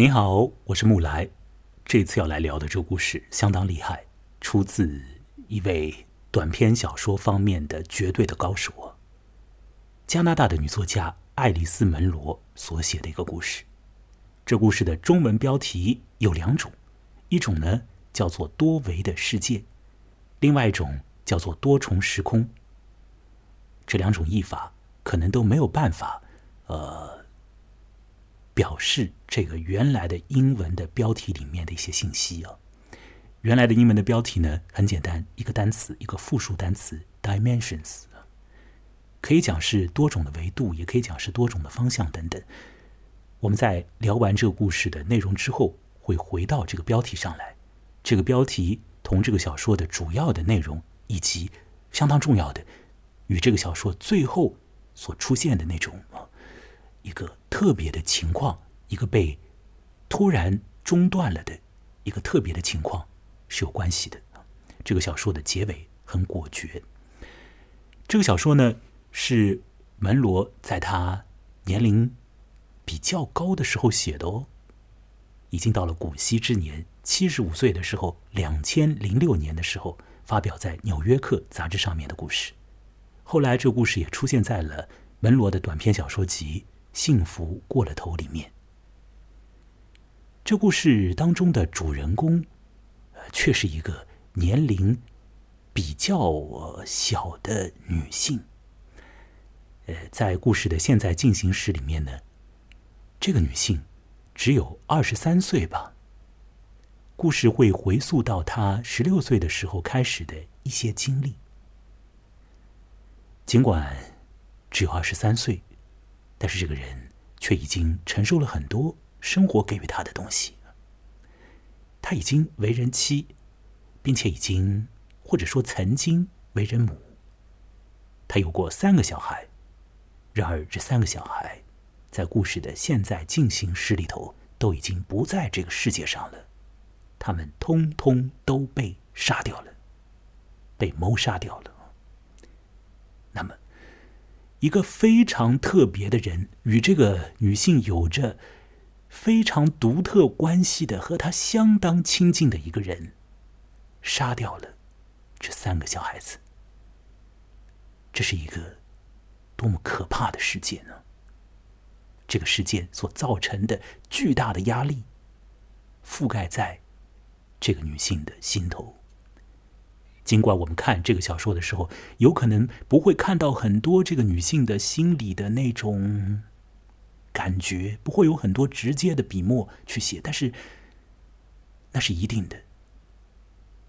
你好，我是木来。这次要来聊的这个故事相当厉害，出自一位短篇小说方面的绝对的高手啊——加拿大的女作家爱丽丝·门罗所写的一个故事。这故事的中文标题有两种，一种呢叫做“多维的世界”，另外一种叫做“多重时空”。这两种译法可能都没有办法，呃，表示这个原来的英文的标题里面的一些信息啊。原来的英文的标题呢很简单，一个单词，一个复数单词 “dimensions”，可以讲是多种的维度，也可以讲是多种的方向等等。我们在聊完这个故事的内容之后，会回到这个标题上来。这个标题同这个小说的主要的内容，以及相当重要的。与这个小说最后所出现的那种啊，一个特别的情况，一个被突然中断了的一个特别的情况是有关系的。这个小说的结尾很果决。这个小说呢，是门罗在他年龄比较高的时候写的哦，已经到了古稀之年，七十五岁的时候，两千零六年的时候发表在《纽约客》杂志上面的故事。后来，这个故事也出现在了门罗的短篇小说集《幸福过了头》里面。这故事当中的主人公，却是一个年龄比较小的女性。呃，在故事的现在进行时里面呢，这个女性只有二十三岁吧。故事会回溯到她十六岁的时候开始的一些经历。尽管只有二十三岁，但是这个人却已经承受了很多生活给予他的东西。他已经为人妻，并且已经或者说曾经为人母。他有过三个小孩，然而这三个小孩在故事的现在进行时里头都已经不在这个世界上了，他们通通都被杀掉了，被谋杀掉了。那么，一个非常特别的人，与这个女性有着非常独特关系的，和他相当亲近的一个人，杀掉了这三个小孩子。这是一个多么可怕的事件呢？这个事件所造成的巨大的压力，覆盖在这个女性的心头。尽管我们看这个小说的时候，有可能不会看到很多这个女性的心理的那种感觉，不会有很多直接的笔墨去写，但是那是一定的。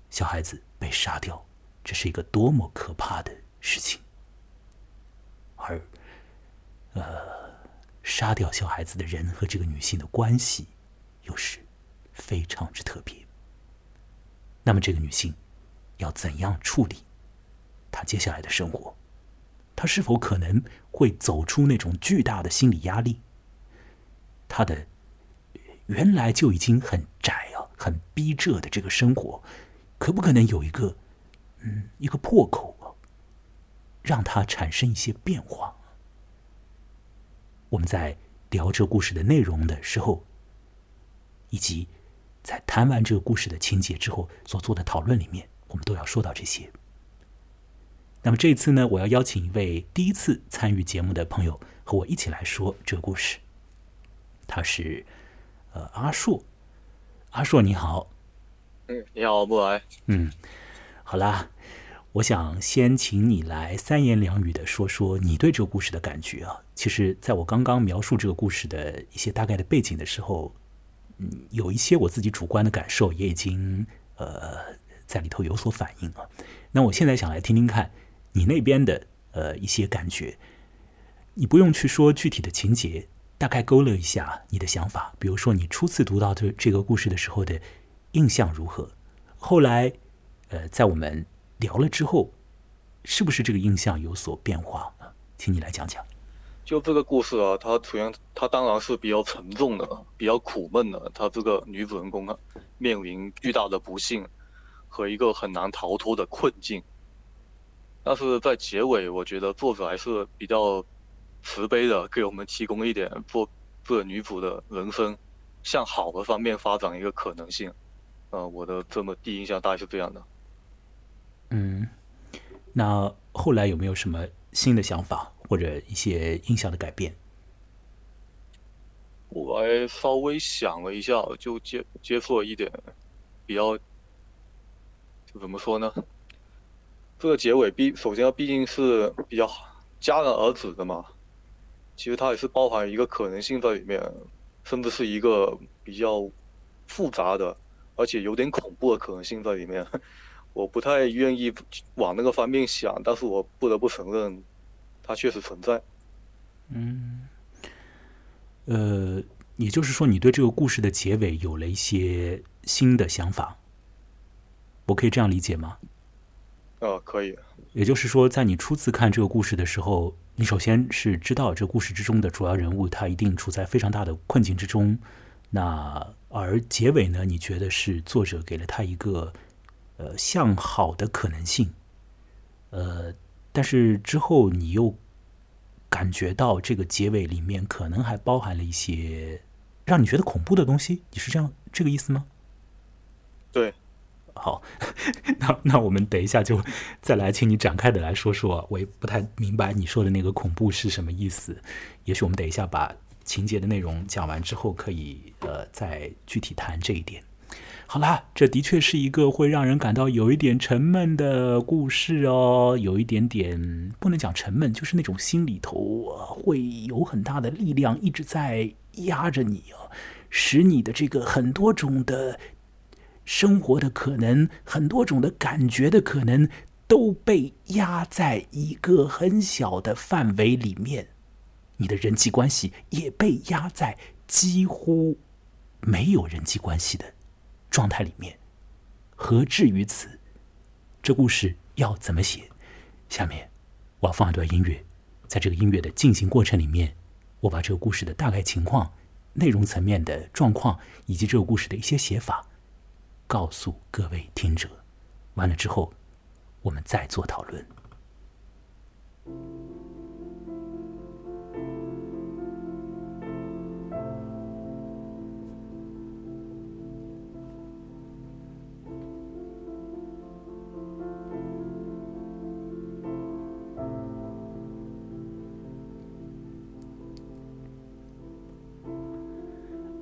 小孩子被杀掉，这是一个多么可怕的事情，而呃，杀掉小孩子的人和这个女性的关系又是非常之特别。那么这个女性。要怎样处理她接下来的生活？她是否可能会走出那种巨大的心理压力？他的原来就已经很窄啊、很逼仄的这个生活，可不可能有一个嗯一个破口啊，让他产生一些变化？我们在聊这故事的内容的时候，以及在谈完这个故事的情节之后所做的讨论里面。我们都要说到这些。那么这一次呢，我要邀请一位第一次参与节目的朋友和我一起来说这个故事。他是呃阿硕，阿硕你好。嗯，你好，木来。嗯，好啦，我想先请你来三言两语的说说你对这个故事的感觉啊。其实，在我刚刚描述这个故事的一些大概的背景的时候，嗯，有一些我自己主观的感受也已经呃。在里头有所反应啊，那我现在想来听听看你那边的呃一些感觉，你不用去说具体的情节，大概勾勒一下你的想法。比如说你初次读到这这个故事的时候的印象如何？后来呃在我们聊了之后，是不是这个印象有所变化？请你来讲讲。就这个故事啊，它首先它当然是比较沉重的，比较苦闷的。它这个女主人公啊，面临巨大的不幸。和一个很难逃脱的困境，但是在结尾，我觉得作者还是比较慈悲的，给我们提供一点做这个女主的人生向好的方面发展一个可能性。呃，我的这么第一印象大概是这样的。嗯，那后来有没有什么新的想法或者一些印象的改变？我还稍微想了一下，就接接触了一点比较，怎么说呢？这个结尾毕首先毕竟是比较戛然而止的嘛，其实它也是包含一个可能性在里面，甚至是一个比较复杂的。而且有点恐怖的可能性在里面，我不太愿意往那个方面想，但是我不得不承认，它确实存在。嗯，呃，也就是说，你对这个故事的结尾有了一些新的想法，我可以这样理解吗？啊，可以。也就是说，在你初次看这个故事的时候，你首先是知道这个故事之中的主要人物他一定处在非常大的困境之中，那。而结尾呢？你觉得是作者给了他一个呃向好的可能性，呃，但是之后你又感觉到这个结尾里面可能还包含了一些让你觉得恐怖的东西，你是这样这个意思吗？对，好，那那我们等一下就 再来，请你展开的来说说，我也不太明白你说的那个恐怖是什么意思，也许我们等一下把。情节的内容讲完之后，可以呃再具体谈这一点。好啦，这的确是一个会让人感到有一点沉闷的故事哦，有一点点不能讲沉闷，就是那种心里头会有很大的力量一直在压着你哦，使你的这个很多种的生活的可能，很多种的感觉的可能都被压在一个很小的范围里面。你的人际关系也被压在几乎没有人际关系的状态里面，何至于此？这故事要怎么写？下面我要放一段音乐，在这个音乐的进行过程里面，我把这个故事的大概情况、内容层面的状况以及这个故事的一些写法告诉各位听者。完了之后，我们再做讨论。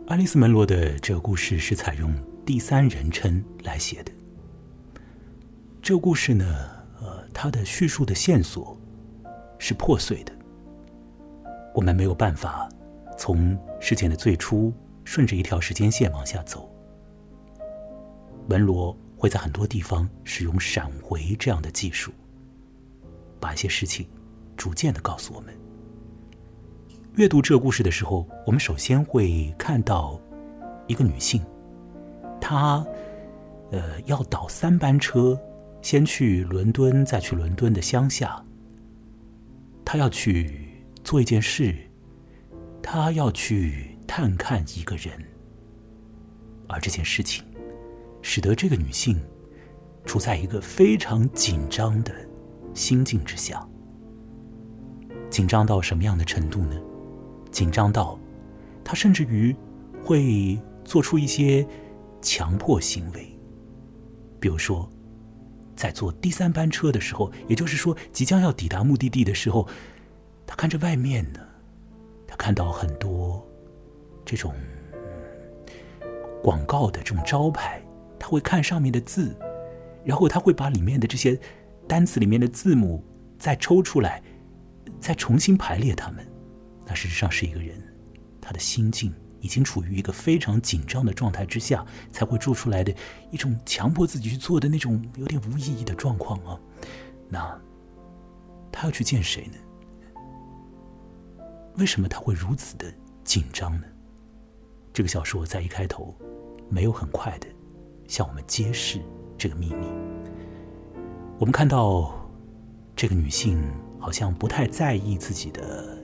爱丽丝·门罗的这个故事是采用第三人称来写的。这个故事呢，呃，它的叙述的线索是破碎的，我们没有办法从事件的最初顺着一条时间线往下走。门罗会在很多地方使用闪回这样的技术，把一些事情逐渐的告诉我们。阅读这个故事的时候，我们首先会看到一个女性，她呃要倒三班车，先去伦敦，再去伦敦的乡下。她要去做一件事，她要去探看一个人，而这件事情使得这个女性处在一个非常紧张的心境之下。紧张到什么样的程度呢？紧张到，他甚至于会做出一些强迫行为，比如说，在坐第三班车的时候，也就是说即将要抵达目的地的时候，他看着外面呢，他看到很多这种广告的这种招牌，他会看上面的字，然后他会把里面的这些单词里面的字母再抽出来，再重新排列它们。那事实上是一个人，他的心境已经处于一个非常紧张的状态之下，才会做出来的一种强迫自己去做的那种有点无意义的状况啊。那他要去见谁呢？为什么他会如此的紧张呢？这个小说在一开头没有很快的向我们揭示这个秘密。我们看到这个女性好像不太在意自己的。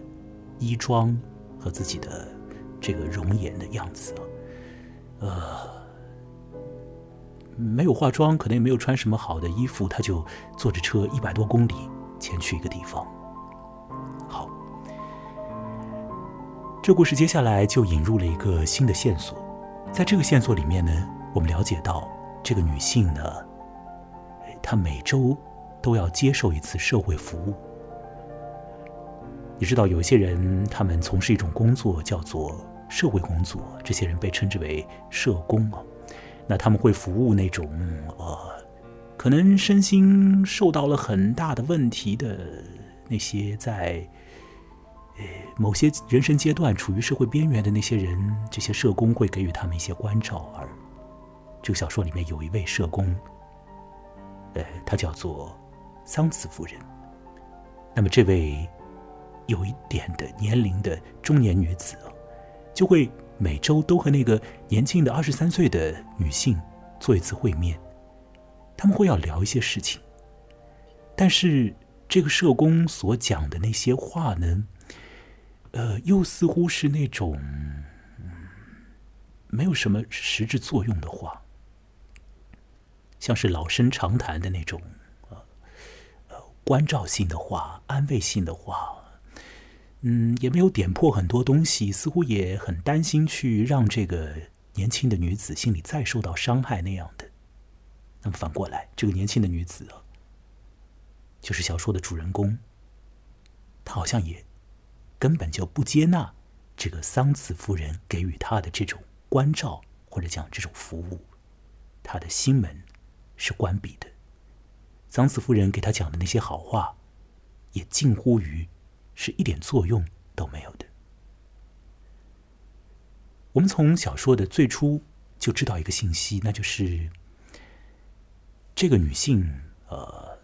衣装和自己的这个容颜的样子啊，呃，没有化妆，可能也没有穿什么好的衣服，他就坐着车一百多公里前去一个地方。好，这故事接下来就引入了一个新的线索。在这个线索里面呢，我们了解到这个女性呢，她每周都要接受一次社会服务。你知道，有些人他们从事一种工作叫做社会工作，这些人被称之为社工啊。那他们会服务那种呃，可能身心受到了很大的问题的那些在呃某些人生阶段处于社会边缘的那些人，这些社工会给予他们一些关照。而这个小说里面有一位社工，呃，他叫做桑茨夫人。那么这位。有一点的年龄的中年女子就会每周都和那个年轻的二十三岁的女性做一次会面，他们会要聊一些事情。但是这个社工所讲的那些话呢，呃，又似乎是那种没有什么实质作用的话，像是老生常谈的那种呃呃关照性的话、安慰性的话。嗯，也没有点破很多东西，似乎也很担心去让这个年轻的女子心里再受到伤害那样的。那么反过来，这个年轻的女子啊，就是小说的主人公，她好像也根本就不接纳这个桑茨夫人给予她的这种关照或者讲这种服务，她的心门是关闭的。桑茨夫人给她讲的那些好话，也近乎于。是一点作用都没有的。我们从小说的最初就知道一个信息，那就是这个女性，呃，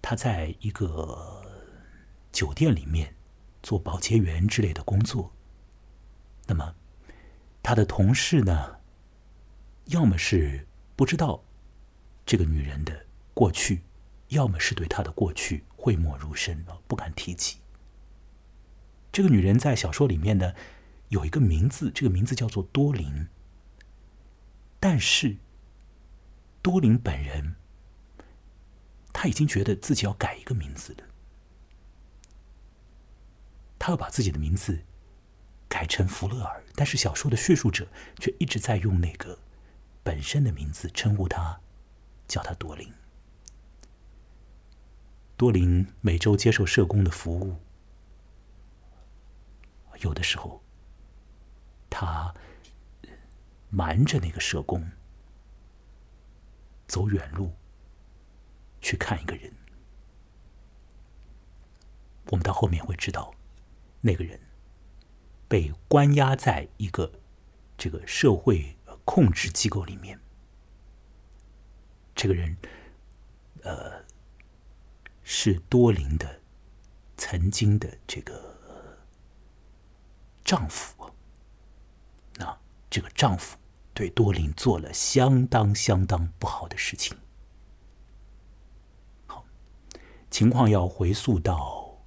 她在一个酒店里面做保洁员之类的工作。那么，她的同事呢，要么是不知道这个女人的过去，要么是对她的过去。讳莫如深啊，不敢提起。这个女人在小说里面呢，有一个名字，这个名字叫做多林。但是，多林本人他已经觉得自己要改一个名字了，他要把自己的名字改成弗勒尔，但是小说的叙述者却一直在用那个本身的名字称呼他，叫他多林。多林每周接受社工的服务，有的时候，他瞒着那个社工走远路去看一个人。我们到后面会知道，那个人被关押在一个这个社会控制机构里面。这个人，呃。是多林的曾经的这个丈夫，那这个丈夫对多林做了相当相当不好的事情。好，情况要回溯到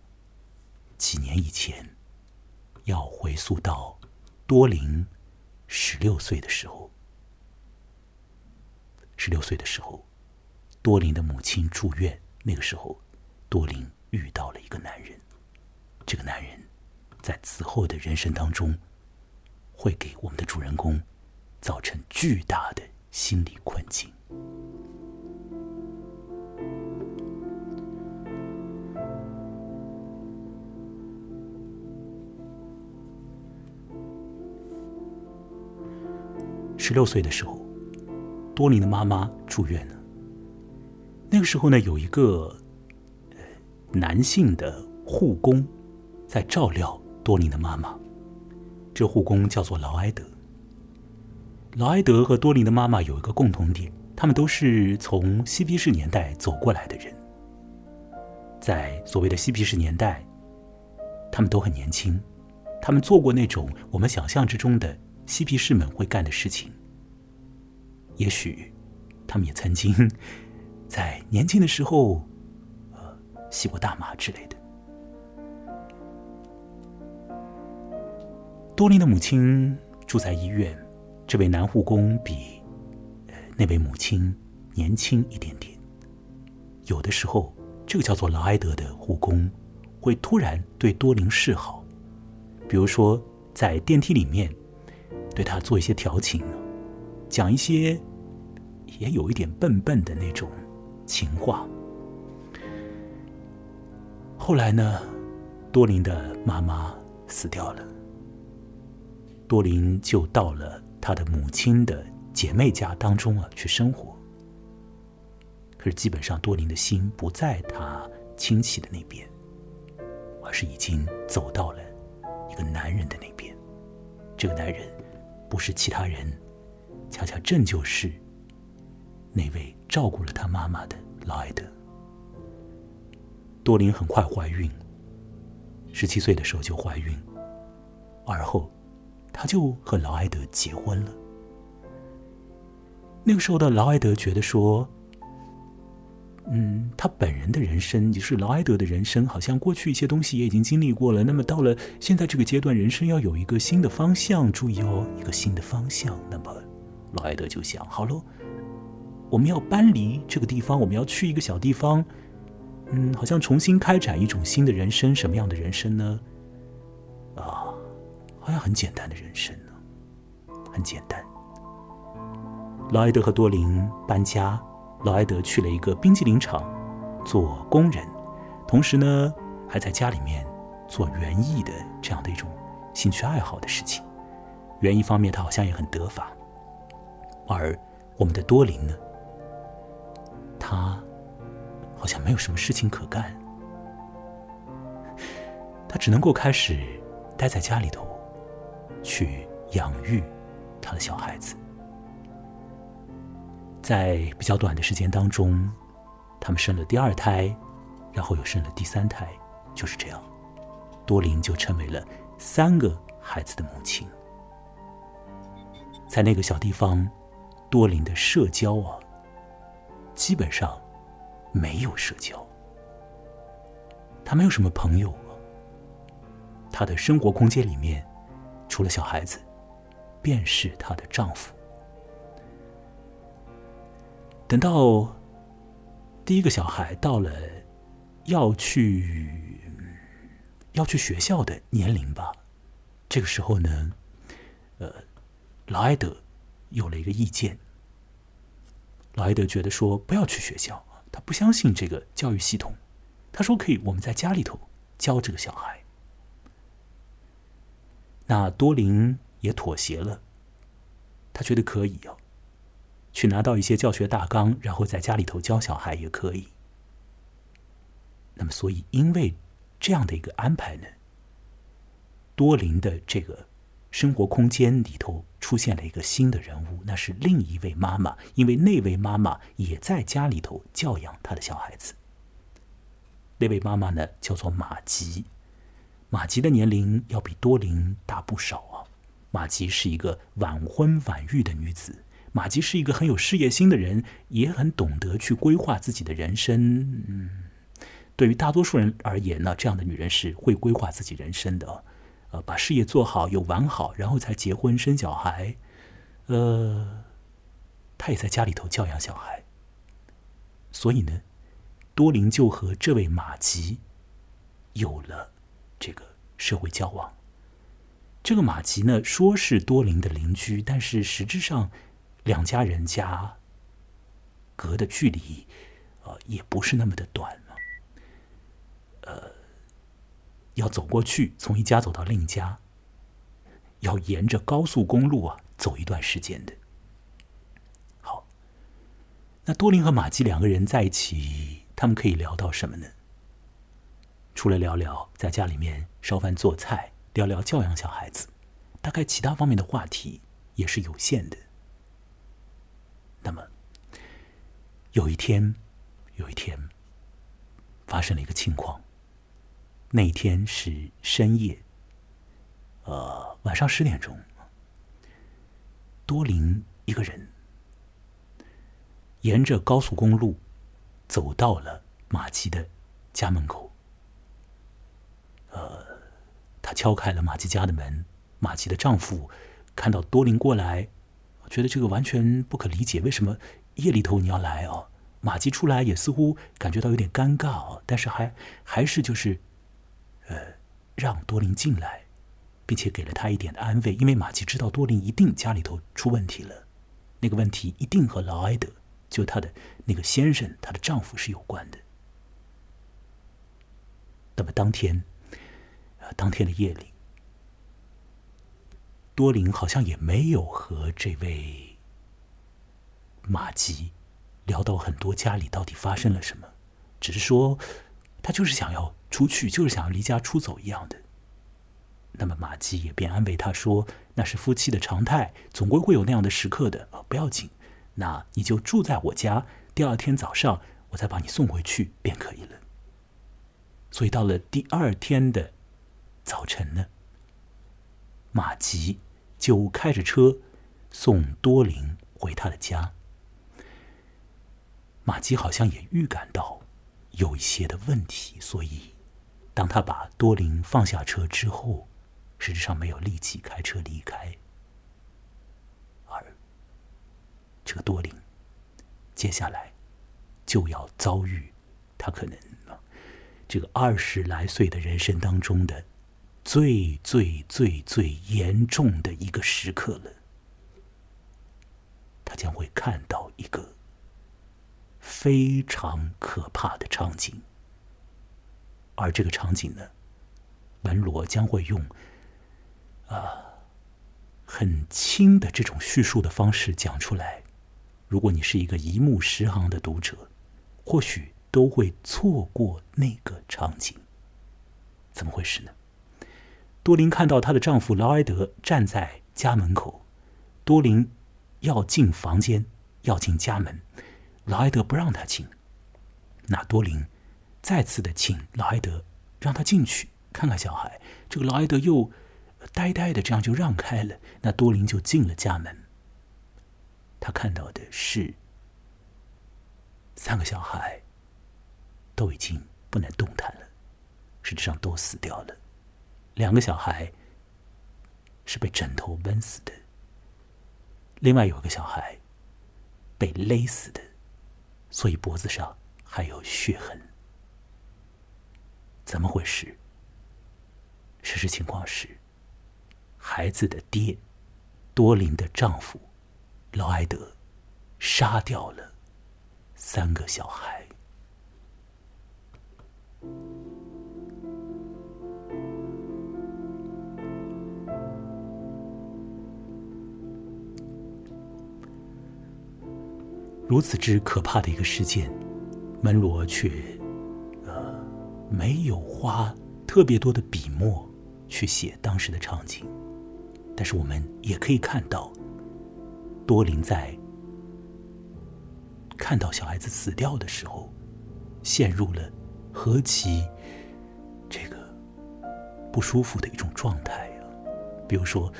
几年以前，要回溯到多林十六岁的时候。十六岁的时候，多林的母亲住院，那个时候。多林遇到了一个男人，这个男人在此后的人生当中，会给我们的主人公造成巨大的心理困境。十六岁的时候，多林的妈妈住院了。那个时候呢，有一个。男性的护工在照料多林的妈妈，这护工叫做劳埃德。劳埃德和多林的妈妈有一个共同点，他们都是从嬉皮士年代走过来的人。在所谓的嬉皮士年代，他们都很年轻，他们做过那种我们想象之中的嬉皮士们会干的事情。也许，他们也曾经在年轻的时候。吸过大麻之类的。多林的母亲住在医院，这位男护工比呃那位母亲年轻一点点。有的时候，这个叫做劳埃德的护工会突然对多林示好，比如说在电梯里面，对他做一些调情，讲一些也有一点笨笨的那种情话。后来呢，多林的妈妈死掉了，多林就到了他的母亲的姐妹家当中啊去生活。可是基本上多林的心不在他亲戚的那边，而是已经走到了一个男人的那边。这个男人不是其他人，恰恰正就是那位照顾了他妈妈的劳埃德。多林很快怀孕，十七岁的时候就怀孕，而后他就和劳埃德结婚了。那个时候的劳埃德觉得说，嗯，他本人的人生，就是劳埃德的人生，好像过去一些东西也已经经历过了。那么到了现在这个阶段，人生要有一个新的方向，注意哦，一个新的方向。那么劳埃德就想，好喽，我们要搬离这个地方，我们要去一个小地方。嗯，好像重新开展一种新的人生，什么样的人生呢？啊，好像很简单的人生呢，很简单。劳埃德和多林搬家，劳埃德去了一个冰激凌厂做工人，同时呢，还在家里面做园艺的这样的一种兴趣爱好的事情。园艺方面，他好像也很得法。而我们的多林呢，他。好像没有什么事情可干，他只能够开始待在家里头，去养育他的小孩子。在比较短的时间当中，他们生了第二胎，然后又生了第三胎，就是这样，多林就成为了三个孩子的母亲。在那个小地方，多林的社交啊，基本上。没有社交，她没有什么朋友。她的生活空间里面，除了小孩子，便是她的丈夫。等到第一个小孩到了要去要去学校的年龄吧，这个时候呢，呃，劳埃德有了一个意见。劳埃德觉得说，不要去学校。他不相信这个教育系统，他说可以，我们在家里头教这个小孩。那多林也妥协了，他觉得可以哦，去拿到一些教学大纲，然后在家里头教小孩也可以。那么，所以因为这样的一个安排呢，多林的这个。生活空间里头出现了一个新的人物，那是另一位妈妈，因为那位妈妈也在家里头教养她的小孩子。那位妈妈呢，叫做马吉。马吉的年龄要比多林大不少啊。马吉是一个晚婚晚育的女子。马吉是一个很有事业心的人，也很懂得去规划自己的人生。嗯，对于大多数人而言呢，这样的女人是会规划自己人生的。呃，把事业做好，有玩好，然后才结婚生小孩。呃，他也在家里头教养小孩。所以呢，多林就和这位马吉有了这个社会交往。这个马吉呢，说是多林的邻居，但是实质上两家人家隔的距离，呃，也不是那么的短了。呃。要走过去，从一家走到另一家，要沿着高速公路啊走一段时间的。好，那多林和马基两个人在一起，他们可以聊到什么呢？除了聊聊在家里面烧饭做菜，聊聊教养小孩子，大概其他方面的话题也是有限的。那么，有一天，有一天，发生了一个情况。那天是深夜，呃，晚上十点钟，多林一个人沿着高速公路走到了马吉的家门口。呃，他敲开了马吉家的门，马吉的丈夫看到多林过来，觉得这个完全不可理解，为什么夜里头你要来哦？马吉出来也似乎感觉到有点尴尬哦，但是还还是就是。呃，让多林进来，并且给了他一点的安慰，因为马吉知道多林一定家里头出问题了，那个问题一定和劳埃德，就他的那个先生，她的丈夫是有关的。那么当天，呃，当天的夜里，多林好像也没有和这位马吉聊到很多家里到底发生了什么，只是说他就是想要出去，就是想要离家出走一样的。那么马吉也便安慰他说：“那是夫妻的常态，总归会有那样的时刻的，不要紧。那你就住在我家，第二天早上我再把你送回去便可以了。”所以到了第二天的早晨呢，马吉就开着车送多林回他的家。马吉好像也预感到有一些的问题，所以当他把多林放下车之后。实质上没有立即开车离开，而这个多林接下来就要遭遇他可能这个二十来岁的人生当中的最最最最严重的一个时刻了。他将会看到一个非常可怕的场景，而这个场景呢，门罗将会用。啊，很轻的这种叙述的方式讲出来，如果你是一个一目十行的读者，或许都会错过那个场景。怎么回事呢？多琳看到她的丈夫劳埃德站在家门口，多琳要进房间，要进家门，劳埃德不让她进。那多琳再次的请劳埃德让他进去看看小孩。这个劳埃德又。呆呆的，这样就让开了。那多林就进了家门。他看到的是三个小孩都已经不能动弹了，实质上都死掉了。两个小孩是被枕头闷死的，另外有一个小孩被勒死的，所以脖子上还有血痕。怎么回事？事实情况是。孩子的爹，多林的丈夫，劳埃德，杀掉了三个小孩。如此之可怕的一个事件，门罗却，没有花特别多的笔墨去写当时的场景。但是我们也可以看到，多林在看到小孩子死掉的时候，陷入了何其这个不舒服的一种状态啊！比如说，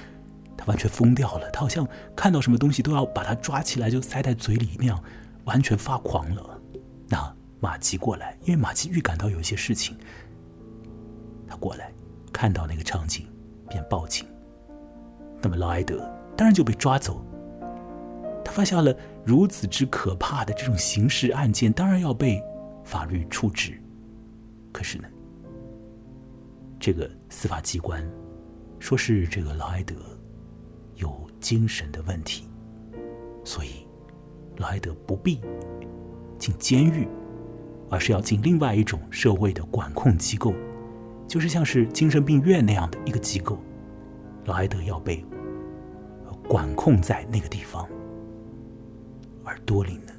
他完全疯掉了，他好像看到什么东西都要把它抓起来就塞在嘴里那样，完全发狂了。那马吉过来，因为马吉预感到有一些事情，他过来看到那个场景，便报警。那么劳埃德当然就被抓走。他犯下了如此之可怕的这种刑事案件，当然要被法律处置。可是呢，这个司法机关说是这个劳埃德有精神的问题，所以劳埃德不必进监狱，而是要进另外一种社会的管控机构，就是像是精神病院那样的一个机构。劳埃德要被管控在那个地方，而多林呢？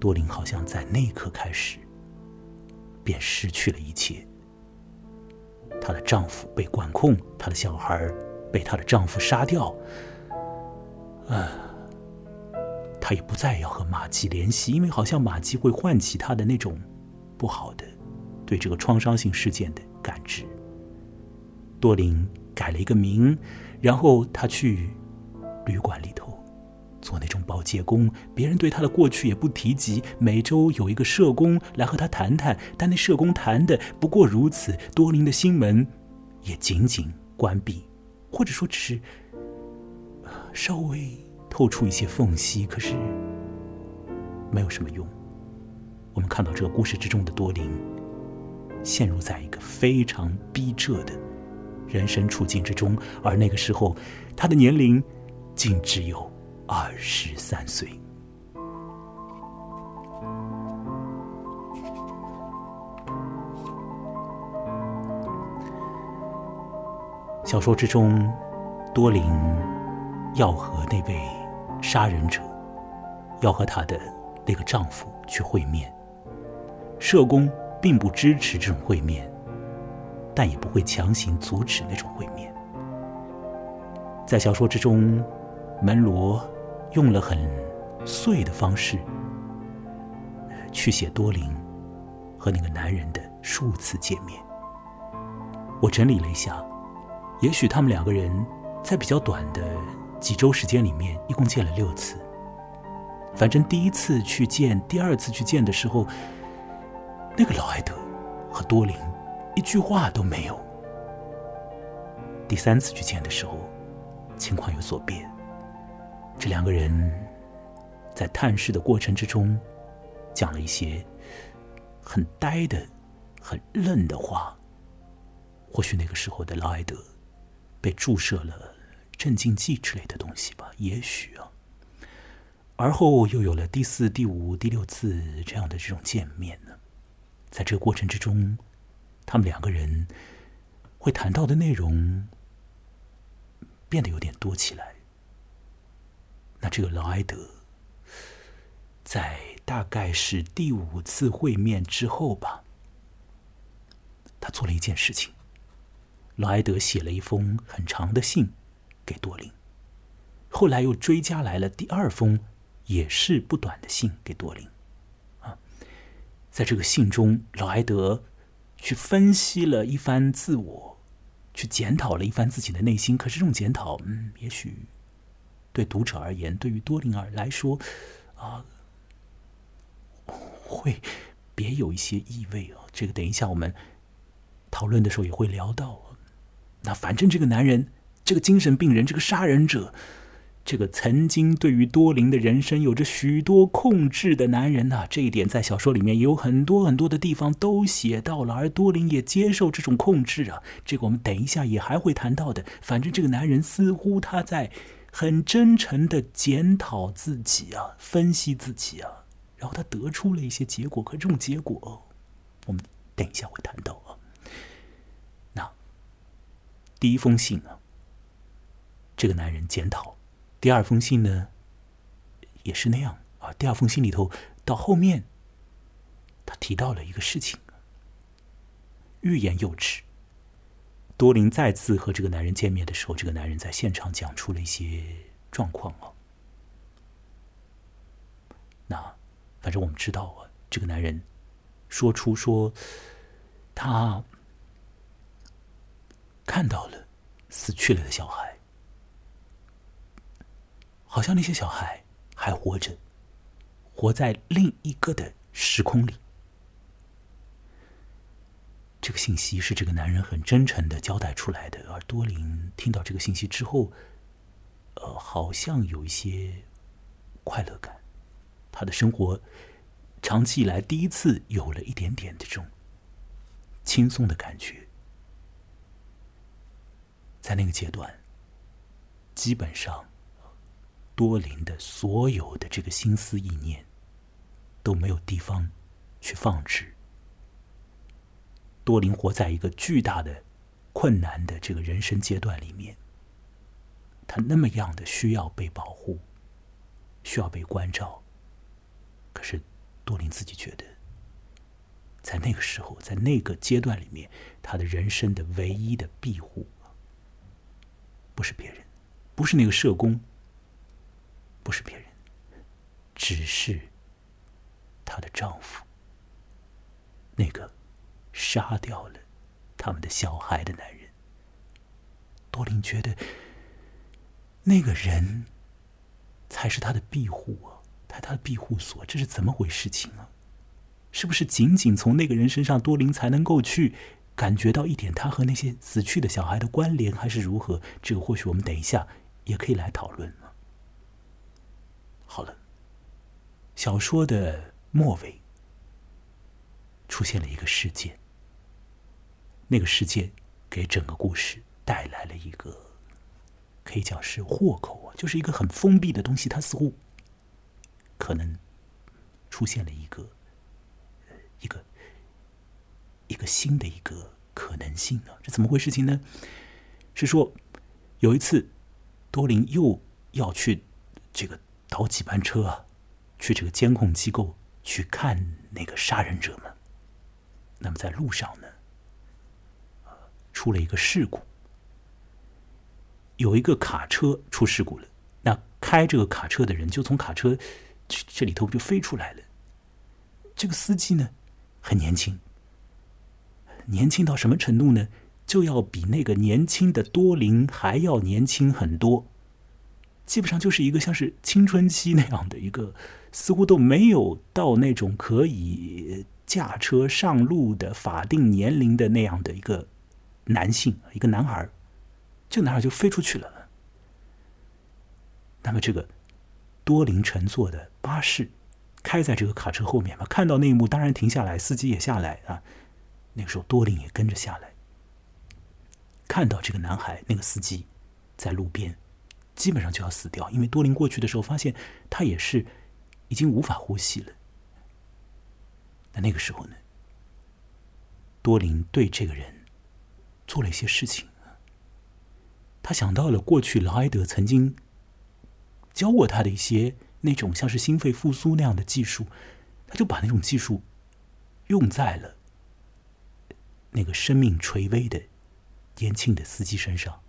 多林好像在那一刻开始，便失去了一切。她的丈夫被管控，她的小孩被她的丈夫杀掉，啊，他也不再要和马吉联系，因为好像马吉会唤起他的那种不好的对这个创伤性事件的感知。多林改了一个名，然后他去旅馆里头做那种保洁工。别人对他的过去也不提及。每周有一个社工来和他谈谈，但那社工谈的不过如此。多林的心门也紧紧关闭，或者说只是稍微透出一些缝隙，可是没有什么用。我们看到这个故事之中的多林陷入在一个非常逼仄的。人生处境之中，而那个时候，他的年龄竟只有二十三岁。小说之中，多林要和那位杀人者，要和她的那个丈夫去会面。社工并不支持这种会面，但也不会强行阻止那种会面。在小说之中，门罗用了很碎的方式去写多林和那个男人的数次见面。我整理了一下。也许他们两个人在比较短的几周时间里面，一共见了六次。反正第一次去见，第二次去见的时候，那个老埃德和多林一句话都没有。第三次去见的时候，情况有所变。这两个人在探视的过程之中，讲了一些很呆的、很愣的话。或许那个时候的劳埃德。被注射了镇静剂之类的东西吧，也许啊。而后又有了第四、第五、第六次这样的这种见面呢，在这个过程之中，他们两个人会谈到的内容变得有点多起来。那这个劳埃德在大概是第五次会面之后吧，他做了一件事情。劳埃德写了一封很长的信给多林，后来又追加来了第二封，也是不短的信给多林。啊，在这个信中，劳埃德去分析了一番自我，去检讨了一番自己的内心。可是这种检讨，嗯，也许对读者而言，对于多林尔来说，啊，会别有一些意味啊。这个等一下我们讨论的时候也会聊到。那反正这个男人，这个精神病人，这个杀人者，这个曾经对于多林的人生有着许多控制的男人呐，这一点在小说里面有很多很多的地方都写到了，而多林也接受这种控制啊。这个我们等一下也还会谈到的。反正这个男人似乎他在很真诚的检讨自己啊，分析自己啊，然后他得出了一些结果。可这种结果，我们等一下会谈到啊。那第一封信啊，这个男人检讨；第二封信呢，也是那样啊。第二封信里头到后面，他提到了一个事情，欲言又止。多林再次和这个男人见面的时候，这个男人在现场讲出了一些状况啊。那反正我们知道啊，这个男人说出说他。看到了死去了的小孩，好像那些小孩还活着，活在另一个的时空里。这个信息是这个男人很真诚的交代出来的，而多林听到这个信息之后，呃，好像有一些快乐感，他的生活长期以来第一次有了一点点的这种轻松的感觉。在那个阶段，基本上多林的所有的这个心思意念都没有地方去放置。多林活在一个巨大的困难的这个人生阶段里面，他那么样的需要被保护，需要被关照。可是多林自己觉得，在那个时候，在那个阶段里面，他的人生的唯一的庇护。不是别人，不是那个社工，不是别人，只是她的丈夫，那个杀掉了他们的小孩的男人。多林觉得，那个人才是他的庇护啊，他他的庇护所，这是怎么回事情啊？是不是仅仅从那个人身上，多林才能够去？感觉到一点他和那些死去的小孩的关联还是如何？这个或许我们等一下也可以来讨论好了，小说的末尾出现了一个事件，那个事件给整个故事带来了一个可以讲是祸口啊，就是一个很封闭的东西，它似乎可能出现了一个一个一个新的一个可能性啊，这怎么回事情呢？是说有一次多林又要去这个倒几班车，去这个监控机构去看那个杀人者们。那么在路上呢，出了一个事故，有一个卡车出事故了。那开这个卡车的人就从卡车这这里头就飞出来了。这个司机呢很年轻，年轻到什么程度呢？就要比那个年轻的多林还要年轻很多，基本上就是一个像是青春期那样的一个，似乎都没有到那种可以。驾车上路的法定年龄的那样的一个男性，一个男孩，这个男孩就飞出去了。那么这个多林乘坐的巴士开在这个卡车后面嘛，看到那一幕，当然停下来，司机也下来啊。那个时候多林也跟着下来，看到这个男孩，那个司机在路边，基本上就要死掉，因为多林过去的时候发现他也是已经无法呼吸了。那那个时候呢，多林对这个人做了一些事情。他想到了过去劳埃德曾经教过他的一些那种像是心肺复苏那样的技术，他就把那种技术用在了那个生命垂危的年轻的司机身上，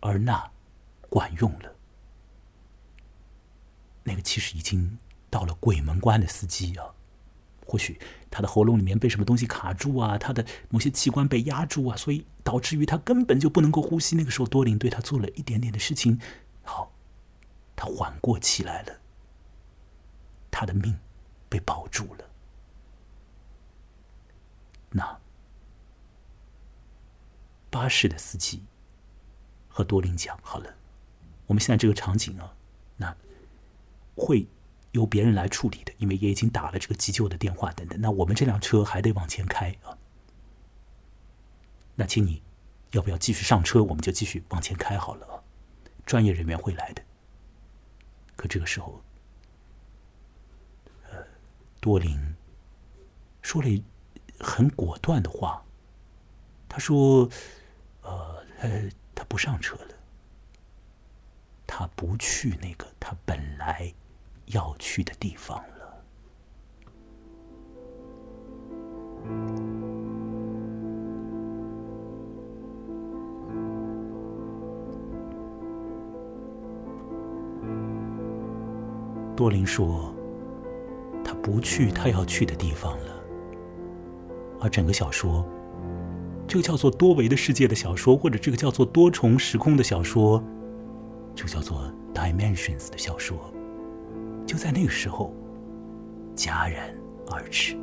而那管用了。那个其实已经到了鬼门关的司机啊。或许他的喉咙里面被什么东西卡住啊，他的某些器官被压住啊，所以导致于他根本就不能够呼吸。那个时候，多林对他做了一点点的事情，好，他缓过气来了，他的命被保住了。那巴士的司机和多林讲好了，我们现在这个场景啊，那会。由别人来处理的，因为也已经打了这个急救的电话等等。那我们这辆车还得往前开啊。那请你要不要继续上车？我们就继续往前开好了啊。专业人员会来的。可这个时候，呃，多林说了很果断的话，他说：“呃，他不上车了，他不去那个他本来。”要去的地方了。多林说：“他不去他要去的地方了。”而整个小说，这个叫做多维的世界的小说，或者这个叫做多重时空的小说，就叫做 Dimensions 的小说。就在那个时候，戛然而止。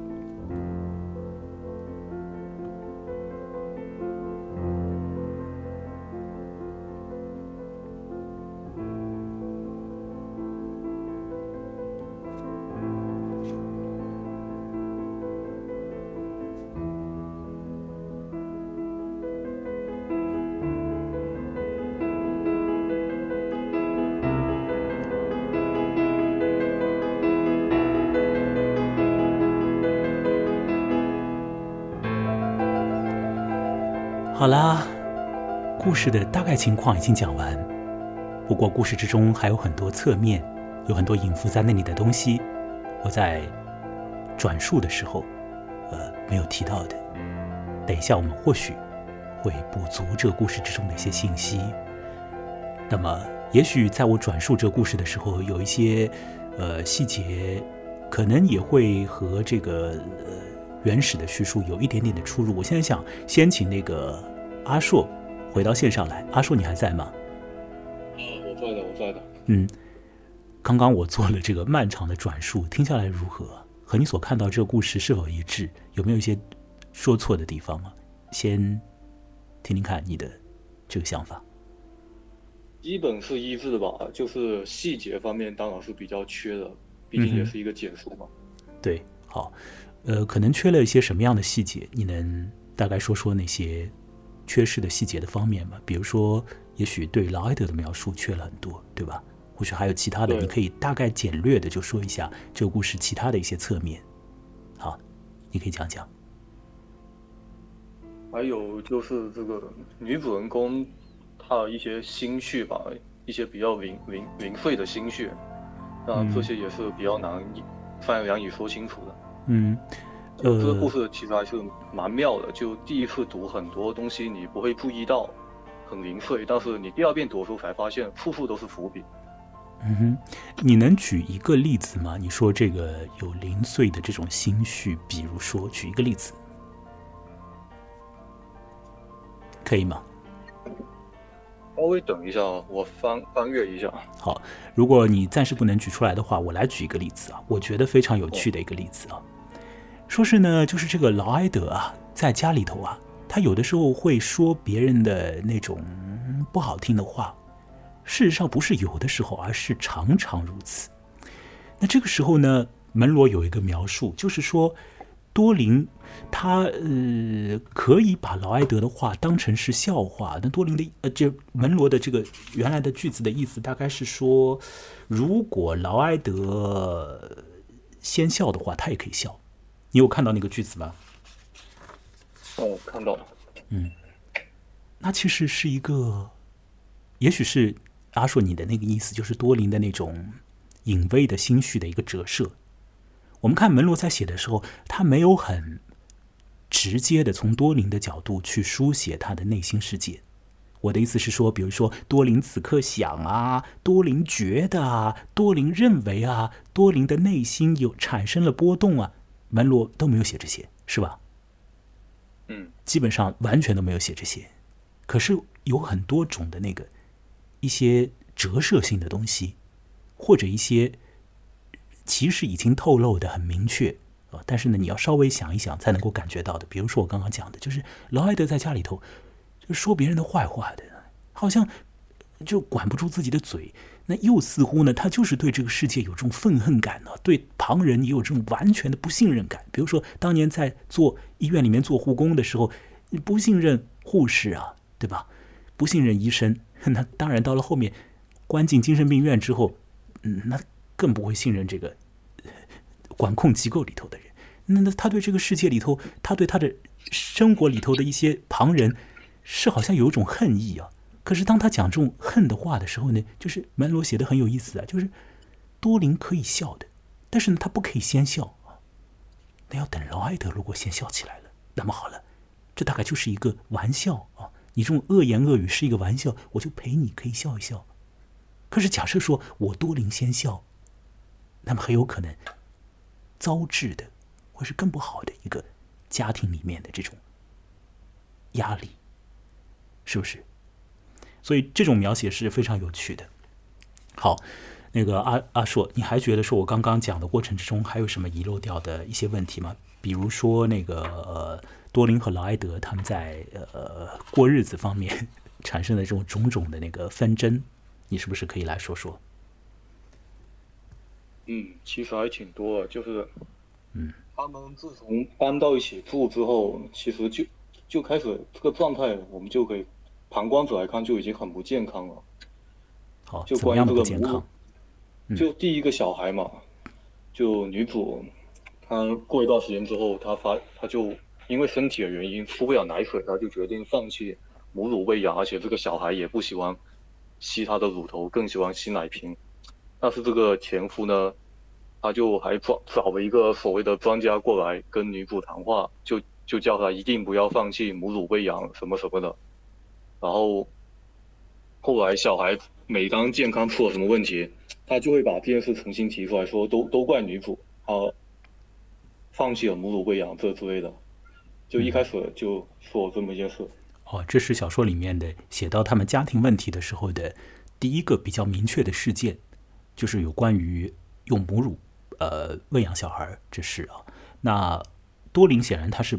故事的大概情况已经讲完。不过故事之中还有很多侧面，有很多隐伏在那里的东西，我在转述的时候，呃，没有提到的。等一下我们或许会补足这故事之中的一些信息。那么，也许在我转述这故事的时候，有一些呃细节，可能也会和这个呃原始的叙述有一点点的出入。我现在想先请那个。阿硕回到线上来，阿硕，你还在吗？啊，我在的，我在的。嗯，刚刚我做了这个漫长的转述，听下来如何？和你所看到这个故事是否一致？有没有一些说错的地方吗？先听听看你的这个想法。基本是一致的吧，就是细节方面当然是比较缺的，毕竟也是一个简述嘛。对，好，呃，可能缺了一些什么样的细节？你能大概说说那些？缺失的细节的方面嘛，比如说，也许对劳埃德的描述缺了很多，对吧？或许还有其他的，你可以大概简略的就说一下这个故事其他的一些侧面。好，你可以讲讲。还有就是这个女主人公她的一些心绪吧，一些比较零零零碎的心绪，那这些也是比较难以放在言语说清楚的。嗯，就这个故呃，事其实还是蛮妙的，就第一次读很多东西你不会注意到，很零碎，但是你第二遍读的时候才发现处处都是伏笔。嗯哼，你能举一个例子吗？你说这个有零碎的这种心绪，比如说举一个例子，可以吗？稍微等一下，啊，我翻翻阅一下。好，如果你暂时不能举出来的话，我来举一个例子啊，我觉得非常有趣的一个例子啊。说是呢，就是这个劳埃德啊，在家里头啊，他有的时候会说别人的那种不好听的话，事实上不是有的时候，而是常常如此。那这个时候呢，门罗有一个描述，就是说多林他呃可以把劳埃德的话当成是笑话。那多林的呃，这门罗的这个原来的句子的意思大概是说，如果劳埃德先笑的话，他也可以笑。你有看到那个句子吗？哦，看到了。嗯那其实是一个，也许是阿硕你的那个意思，就是多林的那种隐微的心绪的一个折射。我们看门罗在写的时候，他没有很直接的从多林的角度去书写他的内心世界。我的意思是说，比如说多林此刻想啊，多林觉得啊，多林认为啊，多林的内心有产生了波动啊，门罗都没有写这些，是吧？嗯，基本上完全都没有写这些，可是有很多种的那个一些折射性的东西，或者一些其实已经透露的很明确啊，但是呢，你要稍微想一想才能够感觉到的。比如说我刚刚讲的，就是劳埃德在家里头就说别人的坏话的，好像就管不住自己的嘴。那又似乎呢，他就是对这个世界有这种愤恨感呢、对旁人也有这种完全的不信任感。比如说，当年在做医院里面做护工的时候，不信任护士啊，对吧？不信任医生，那当然到了后面关进精神病院之后，嗯，那更不会信任这个管控机构里头的人。那那他对这个世界里头，他对他的生活里头的一些旁人，是好像有一种恨意啊。可是当他讲这种恨的话的时候呢，就是门罗写的很有意思啊，就是多林可以笑的，但是呢，他不可以先笑啊。那要等劳埃德如果先笑起来了，那么好了，这大概就是一个玩笑啊。你这种恶言恶语是一个玩笑，我就陪你可以笑一笑。可是假设说我多林先笑，那么很有可能遭致的会是更不好的一个家庭里面的这种压力，是不是？所以这种描写是非常有趣的。好，那个阿阿硕，你还觉得说我刚刚讲的过程之中还有什么遗漏掉的一些问题吗？比如说那个、呃、多林和劳埃德他们在呃过日子方面产生的这种种种的那个纷争，你是不是可以来说说？嗯，其实还挺多的，就是，嗯，他们自从搬到一起住之后，其实就就开始这个状态，我们就可以旁观者来看就已经很不健康了。好，就关于这个不健康？，就第一个小孩嘛，就女主，她过一段时间之后，她发，她就因为身体的原因出不了奶水，她就决定放弃母乳喂养，而且这个小孩也不喜欢吸她的乳头，更喜欢吸奶瓶。但是这个前夫呢，他就还找找了一个所谓的专家过来跟女主谈话，就就叫她一定不要放弃母乳喂养什么什么的。然后后来小孩每当健康出了什么问题，他就会把这件事重新提出来说，都都怪女主，她放弃了母乳喂养这之类的。就一开始就说这么一件事。哦，这是小说里面的写到他们家庭问题的时候的第一个比较明确的事件，就是有关于用母乳呃喂养小孩这事啊。那多林显然他是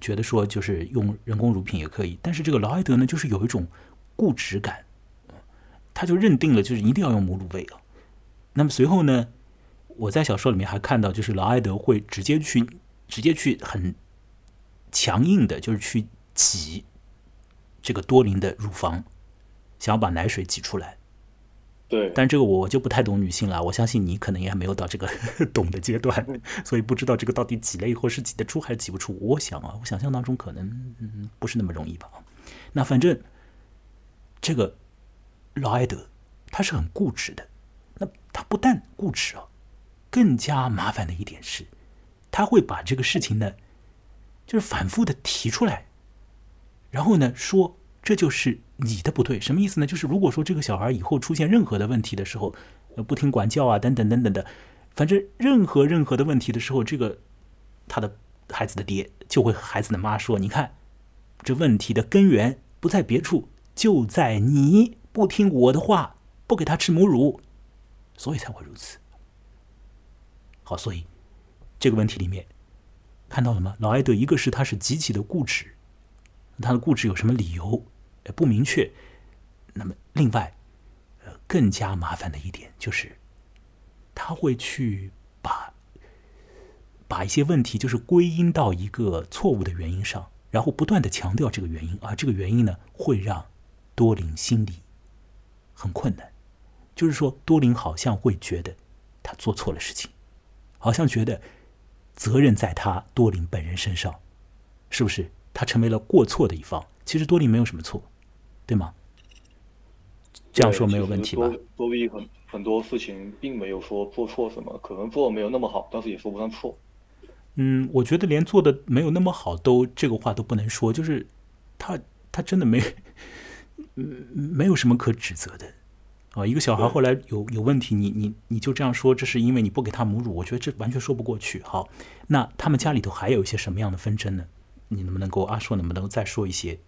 觉得说就是用人工乳品也可以，但是这个劳埃德呢，就是有一种固执感，他就认定了就是一定要用母乳喂啊。那么随后呢，我在小说里面还看到，就是劳埃德会直接去直接去很强硬的，就是去挤这个多林的乳房，想要把奶水挤出来。对，但这个我就不太懂女性了，我相信你可能也还没有到这个 懂的阶段，所以不知道这个到底挤了以后是挤得出还是挤不出。我想啊，我想象当中可能嗯不是那么容易吧。那反正这个劳埃德他是很固执的，那他不但固执啊，更加麻烦的一点是，他会把这个事情呢，就是反复的提出来，然后呢说。这就是你的不对，什么意思呢？就是如果说这个小孩以后出现任何的问题的时候，呃，不听管教啊，等等等等的，反正任何任何的问题的时候，这个他的孩子的爹就会和孩子的妈说：“你看，这问题的根源不在别处，就在你不听我的话，不给他吃母乳，所以才会如此。”好，所以这个问题里面看到了吗？老艾德，一个是他是极其的固执，他的固执有什么理由？不明确。那么，另外，呃，更加麻烦的一点就是，他会去把把一些问题就是归因到一个错误的原因上，然后不断的强调这个原因，而这个原因呢，会让多林心里很困难。就是说，多林好像会觉得他做错了事情，好像觉得责任在他多林本人身上，是不是？他成为了过错的一方。其实多林没有什么错。对吗？这样说没有问题吧？多利很很多事情并没有说做错什么，可能做的没有那么好，但是也说不上错。嗯，我觉得连做的没有那么好都这个话都不能说，就是他他真的没嗯 没有什么可指责的啊。一个小孩后来有有问题，你你你就这样说，这是因为你不给他母乳，我觉得这完全说不过去。好，那他们家里头还有一些什么样的纷争呢？你能不能够阿硕能不能再说一些？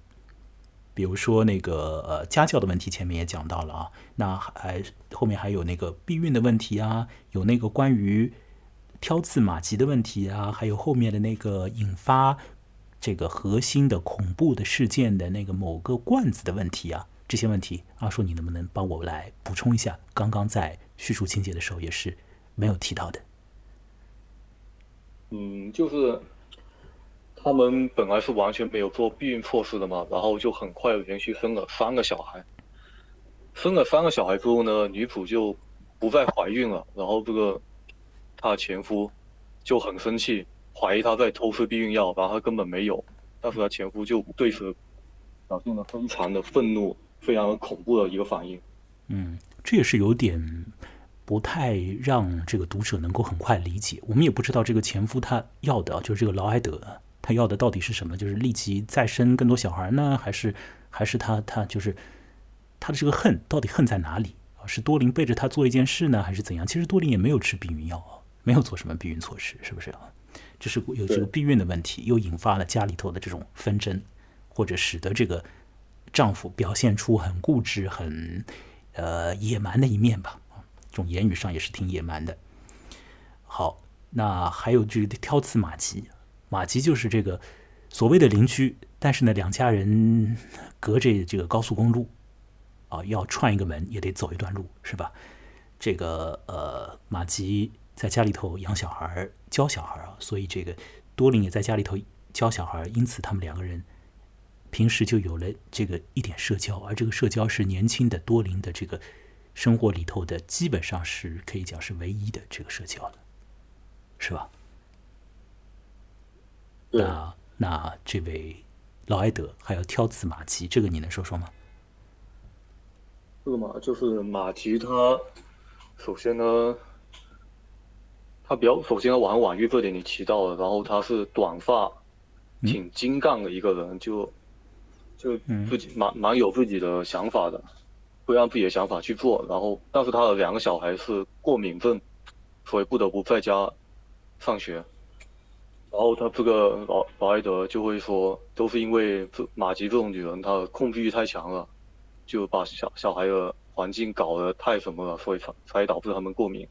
比如说那个呃家教的问题，前面也讲到了啊，那还后面还有那个避孕的问题啊，有那个关于挑刺马吉的问题啊，还有后面的那个引发这个核心的恐怖的事件的那个某个罐子的问题啊，这些问题，阿叔你能不能帮我来补充一下？刚刚在叙述情节的时候也是没有提到的。嗯，就是。他们本来是完全没有做避孕措施的嘛，然后就很快连续生了三个小孩。生了三个小孩之后呢，女主就不再怀孕了，然后这个她的前夫就很生气，怀疑她在偷吃避孕药，然后她根本没有。但是她前夫就对此表现了非常的愤怒，非常恐怖的一个反应。嗯，这也是有点不太让这个读者能够很快理解。我们也不知道这个前夫他要的就是这个劳埃德。他要的到底是什么？就是立即再生更多小孩呢，还是还是他他就是他的这个恨到底恨在哪里啊？是多林背着他做一件事呢，还是怎样？其实多林也没有吃避孕药啊，没有做什么避孕措施，是不是啊？这是有这个避孕的问题，又引发了家里头的这种纷争，或者使得这个丈夫表现出很固执、很呃野蛮的一面吧？这种言语上也是挺野蛮的。好，那还有就是挑刺马迹。马吉就是这个所谓的邻居，但是呢，两家人隔着这个高速公路，啊，要串一个门也得走一段路，是吧？这个呃，马吉在家里头养小孩教小孩啊，所以这个多林也在家里头教小孩因此他们两个人平时就有了这个一点社交，而这个社交是年轻的多林的这个生活里头的，基本上是可以讲是唯一的这个社交了，是吧？那那这位劳埃德还要挑刺马吉，这个你能说说吗？这个嘛，就是马吉他首先呢，他比较首先玩婉玉这点你提到了，然后他是短发，挺精干的一个人，就就自己蛮蛮有自己的想法的，会让自己的想法去做。然后，但是他的两个小孩是过敏症，所以不得不在家上学。然后他这个老老埃德就会说，都是因为马吉这种女人，她控制欲太强了，就把小小孩的环境搞得太什么了，所以才才导致他们过敏，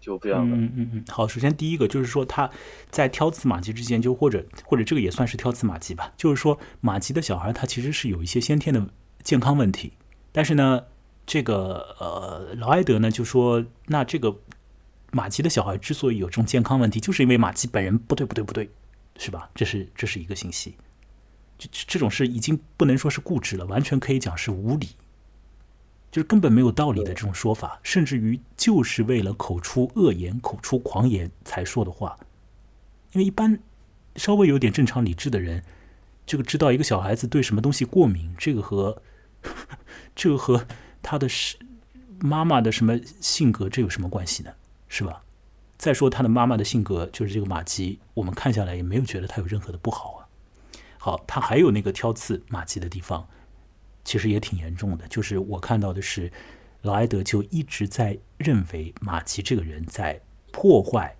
就这样的。嗯嗯嗯。好，首先第一个就是说，他在挑刺马吉之前，就或者或者这个也算是挑刺马吉吧，就是说马吉的小孩他其实是有一些先天的健康问题，但是呢，这个呃老埃德呢就说，那这个。马吉的小孩之所以有这种健康问题，就是因为马吉本人不对不对不对，是吧？这是这是一个信息，这这种事已经不能说是固执了，完全可以讲是无理，就是根本没有道理的这种说法，甚至于就是为了口出恶言、口出狂言才说的话。因为一般稍微有点正常理智的人，这个知道一个小孩子对什么东西过敏，这个和 这个和他的是妈妈的什么性格，这有什么关系呢？是吧？再说他的妈妈的性格，就是这个马吉，我们看下来也没有觉得他有任何的不好啊。好，他还有那个挑刺马吉的地方，其实也挺严重的。就是我看到的是，劳埃德就一直在认为马吉这个人在破坏。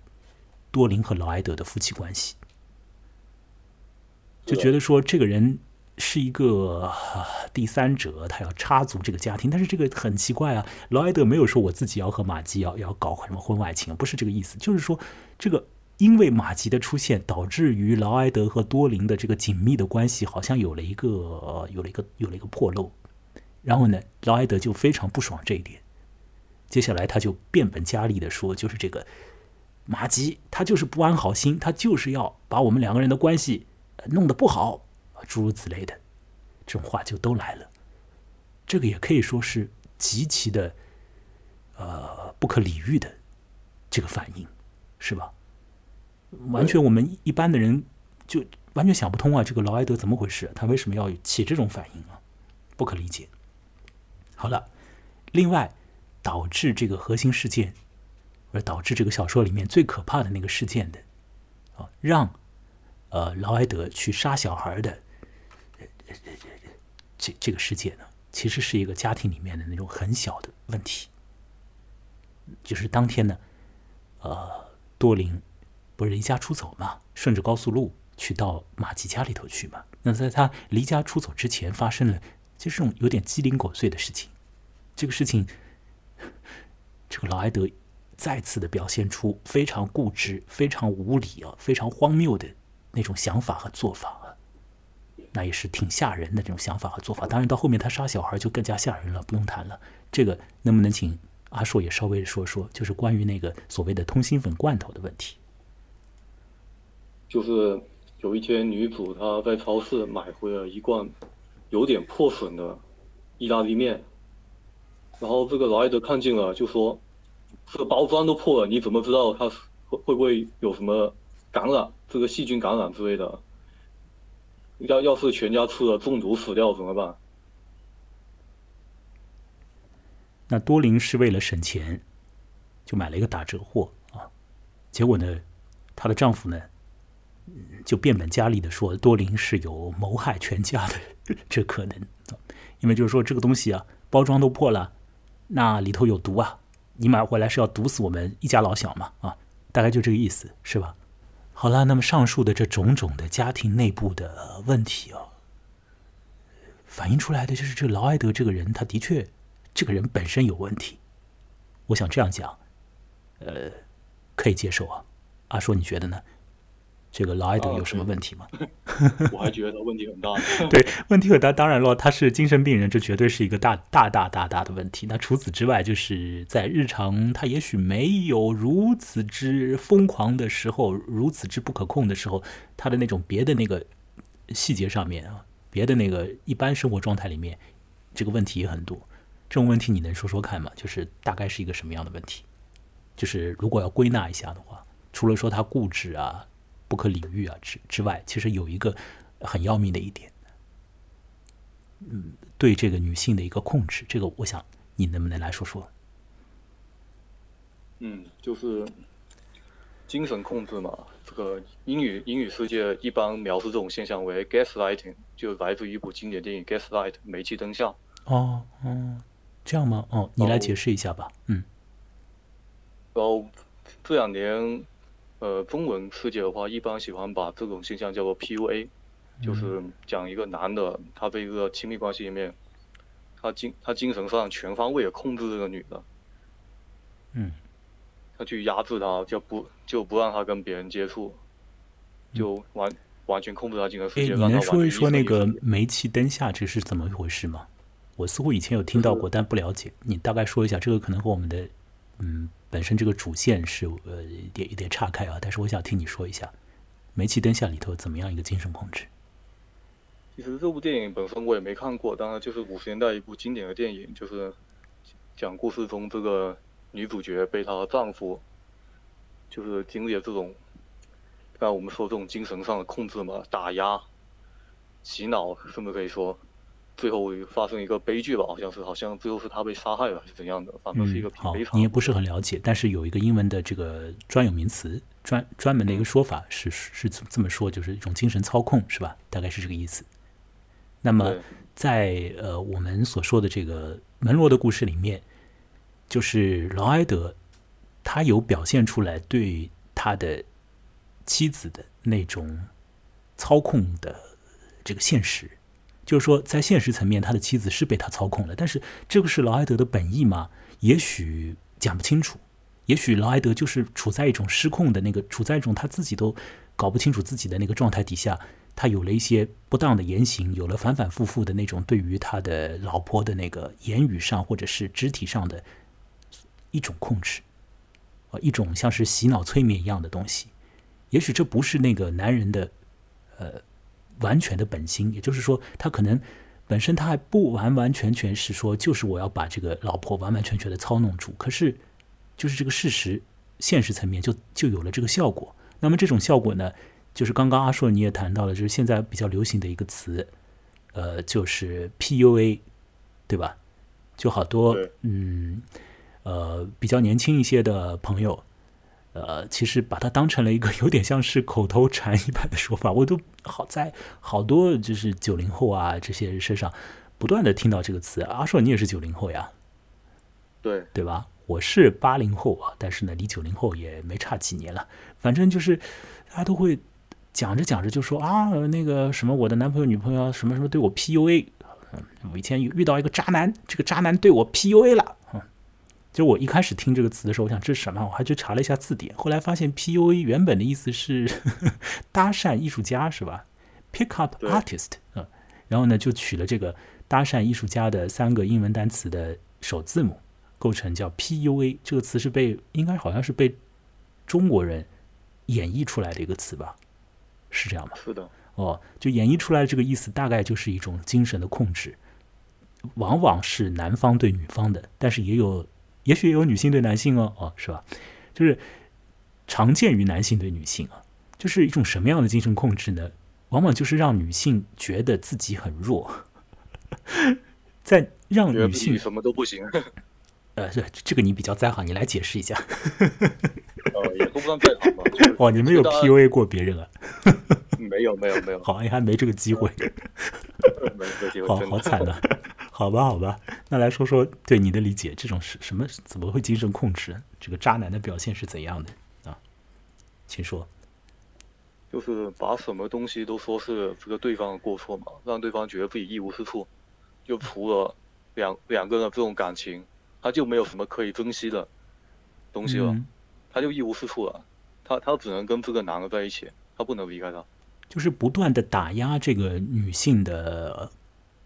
多林和劳埃德的夫妻关系，就觉得说这个人是一个第三者，他要插足这个家庭。但是这个很奇怪啊，劳埃德没有说我自己要和马吉要要搞什么婚外情，不是这个意思。就是说，这个因为马吉的出现，导致于劳埃德和多林的这个紧密的关系好像有了一个有了一个有了一个破漏。然后呢，劳埃德就非常不爽这一点。接下来他就变本加厉的说，就是这个。马吉他就是不安好心，他就是要把我们两个人的关系弄得不好，诸如此类的，这种话就都来了。这个也可以说是极其的，呃，不可理喻的这个反应，是吧？完全我们一般的人就完全想不通啊！这个劳埃德怎么回事？他为什么要起这种反应啊？不可理解。好了，另外导致这个核心事件。而导致这个小说里面最可怕的那个事件的，啊，让呃劳埃德去杀小孩的这这个世界呢，其实是一个家庭里面的那种很小的问题。就是当天呢，呃，多林不是离家出走嘛，顺着高速路去到马吉家里头去嘛。那在他离家出走之前，发生了就是这种有点鸡零狗碎的事情。这个事情，这个劳埃德。再次的表现出非常固执、非常无理啊、非常荒谬的那种想法和做法，那也是挺吓人的这种想法和做法。当然，到后面他杀小孩就更加吓人了，不用谈了。这个能不能请阿硕也稍微说说，就是关于那个所谓的通心粉罐头的问题？就是有一天，女主她在超市买回了一罐有点破损的意大利面，然后这个劳埃德看见了，就说。这个包装都破了，你怎么知道它会会不会有什么感染？这个细菌感染之类的？要要是全家吃了中毒死掉怎么办？那多林是为了省钱，就买了一个打折货啊。结果呢，她的丈夫呢，就变本加厉的说多林是有谋害全家的这可能，因为就是说这个东西啊，包装都破了，那里头有毒啊。你买回来是要毒死我们一家老小嘛？啊，大概就这个意思，是吧？好了，那么上述的这种种的家庭内部的问题啊，反映出来的就是这劳埃德这个人，他的确这个人本身有问题。我想这样讲，呃，可以接受啊。阿说，你觉得呢？这个劳埃德有什么问题吗？我还觉得问题很大。对，问题很大。当然了，他是精神病人，这绝对是一个大大大大大的问题。那除此之外，就是在日常，他也许没有如此之疯狂的时候，如此之不可控的时候，他的那种别的那个细节上面啊，别的那个一般生活状态里面，这个问题也很多。这种问题你能说说看吗？就是大概是一个什么样的问题？就是如果要归纳一下的话，除了说他固执啊。不可理喻啊！之之外，其实有一个很要命的一点，嗯，对这个女性的一个控制，这个我想你能不能来说说？嗯，就是精神控制嘛。这个英语英语世界一般描述这种现象为 gaslighting，就来自于一部经典电影《Gaslight》煤气灯下。哦哦，这样吗？哦，你来解释一下吧。嗯。然后这两年。呃，中文世界的话，一般喜欢把这种现象叫做 PUA，就是讲一个男的，他在一个亲密关系里面，他精他精神上全方位的控制这个女的，嗯，他去压制她，就不就不让她跟别人接触，就完完全控制她精神世界。你能说一说那个煤气灯下这是怎么一回事吗？我似乎以前有听到过，但不了解。你大概说一下，这个可能和我们的嗯。本身这个主线是呃点一点岔开啊，但是我想听你说一下，煤气灯下里头怎么样一个精神控制？其实这部电影本身我也没看过，当然就是五十年代一部经典的电影，就是讲故事中这个女主角被她的丈夫，就是经历了这种，那我们说这种精神上的控制嘛，打压、洗脑，甚至可以说，最后发生一个悲剧吧，好像是，好像最后是他被杀害了，还是怎样的，反正是一个悲，惨。你也不是很了解，但是有一个英文的这个专有名词，专专门的一个说法是是是这么说，就是一种精神操控，是吧？大概是这个意思。那么，在呃我们所说的这个门罗的故事里面，就是劳埃德他有表现出来对他的妻子的那种操控的这个现实，就是说在现实层面，他的妻子是被他操控了，但是这个是劳埃德的本意吗？也许讲不清楚，也许劳埃德就是处在一种失控的那个，处在一种他自己都搞不清楚自己的那个状态底下，他有了一些不当的言行，有了反反复复的那种对于他的老婆的那个言语上或者是肢体上的一种控制，呃，一种像是洗脑催眠一样的东西。也许这不是那个男人的呃完全的本心，也就是说，他可能本身他还不完完全全是说，就是我要把这个老婆完完全全的操弄住。可是，就是这个事实，现实层面就就有了这个效果。那么这种效果呢，就是刚刚阿硕你也谈到了，就是现在比较流行的一个词，呃，就是 PUA，对吧？就好多嗯呃比较年轻一些的朋友，呃，其实把它当成了一个 有点像是口头禅一般的说法，我都好在好多就是九零后啊这些人身上不断的听到这个词。阿硕，你也是九零后呀，对，对吧？我是八零后啊，但是呢，离九零后也没差几年了。反正就是大家都会讲着讲着就说啊，那个什么，我的男朋友、女朋友什么什么对我 PUA。嗯，我以前遇到一个渣男，这个渣男对我 PUA 了。嗯，就我一开始听这个词的时候，我想这是什么？我还去查了一下字典，后来发现 PUA 原本的意思是 搭讪艺术家，是吧？Pick up artist，嗯，然后呢就取了这个搭讪艺术家的三个英文单词的首字母，构成叫 PUA。这个词是被应该好像是被中国人演绎出来的一个词吧？是这样吗？是的，哦，就演绎出来的这个意思，大概就是一种精神的控制，往往是男方对女方的，但是也有，也许也有女性对男性哦，哦，是吧？就是常见于男性对女性啊，就是一种什么样的精神控制呢？往往就是让女性觉得自己很弱，在让女性什么都不行，呃，这这个你比较在行，你来解释一下。呃，也说不上在行吧。就是哦，你没有 PUA 过别人啊？没有没有没有，好你还没这个机会。没这个机会，好好惨呐、好吧，好吧，那来说说对你的理解，这种是什么？怎么会精神控制？这个渣男的表现是怎样的啊？请说。就是把什么东西都说是这个对方的过错嘛，让对方觉得自己一无是处。就除了两两个人的这种感情，他就没有什么可以珍惜的东西了，嗯，他就一无是处了。他他只能跟这个男的在一起，他不能离开他，就是不断的打压这个女性的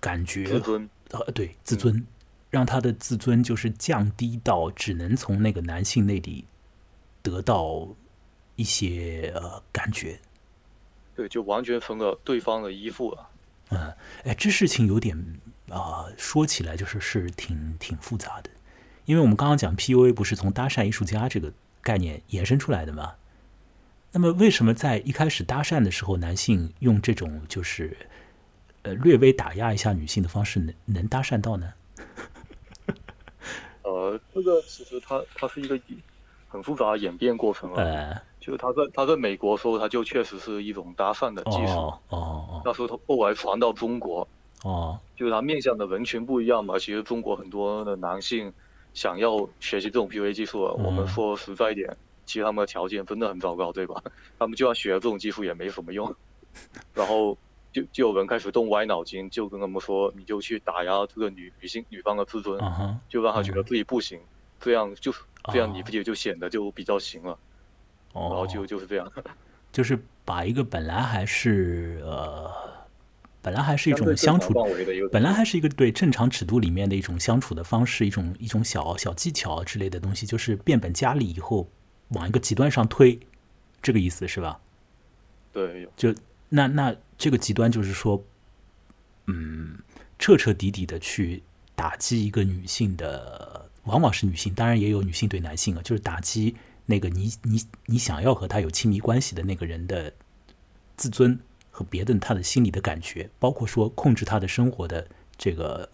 感觉自，尊。呃，对自尊，让他的自尊就是降低到只能从那个男性那里得到一些呃感觉。对，就完全成了对方的依附了。嗯，哎，这事情有点啊、说起来就是是挺挺复杂的，因为我们刚刚讲 PUA 不是从搭讪艺术家这个概念延伸出来的吗？那么为什么在一开始搭讪的时候，男性用这种就是呃略微打压一下女性的方式能能搭讪到呢？呃，这个其实它它是一个很复杂的演变过程啊。呃，就是他在他在美国的时候，他就确实是一种搭讪的技术。哦哦那时候他后来传到中国，哦就是他面向的人群不一样嘛。其实中国很多的男性想要学习这种 PUA 技术啊，嗯我们说实在一点，其实他们的条件真的很糟糕，对吧？他们就算学了这种技术也没什么用。然后就就有人开始动歪脑筋，就跟他们说，你就去打压这个女女性女方的自尊，就让她觉得自己不行，这样就这样哦你自己就显得就比较行了。然后哦，就就是这样。就是把一个本来还是呃，本来还是一种相处本来还是一个对正常尺度里面的一种相处的方式，一种一种小小技巧之类的东西，就是变本加厉以后往一个极端上推，这个意思是吧？对，有就那那这个极端就是说，嗯，彻彻底底的去打击一个女性的，往往是女性，当然也有女性对男性啊，就是打击那个你你你想要和他有亲密关系的那个人的自尊和别的他的心理的感觉，包括说控制他的生活的这个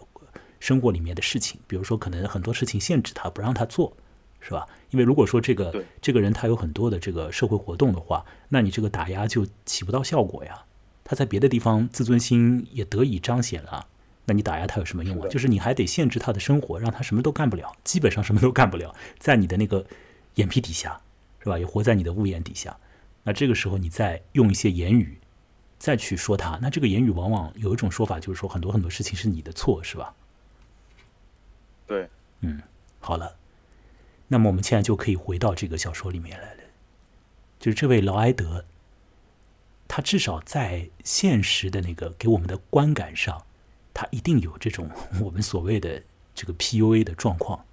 生活里面的事情，比如说可能很多事情限制他不让他做，是吧？因为如果说这个这个人他有很多的这个社会活动的话，那你这个打压就起不到效果呀。他在别的地方自尊心也得以彰显了，那你打压他有什么用啊？就是你还得限制他的生活，让他什么都干不了，基本上什么都干不了，在你的那个眼皮底下，是吧？也活在你的屋檐底下。那这个时候你再用一些言语再去说他，那这个言语往往有一种说法就是说很多很多事情是你的错，是吧？对，嗯好了，那么我们现在就可以回到这个小说里面来了，就是这位劳埃德，他至少在现实的那个给我们的观感上，他一定有这种 我们所谓的这个 PUA 的状况，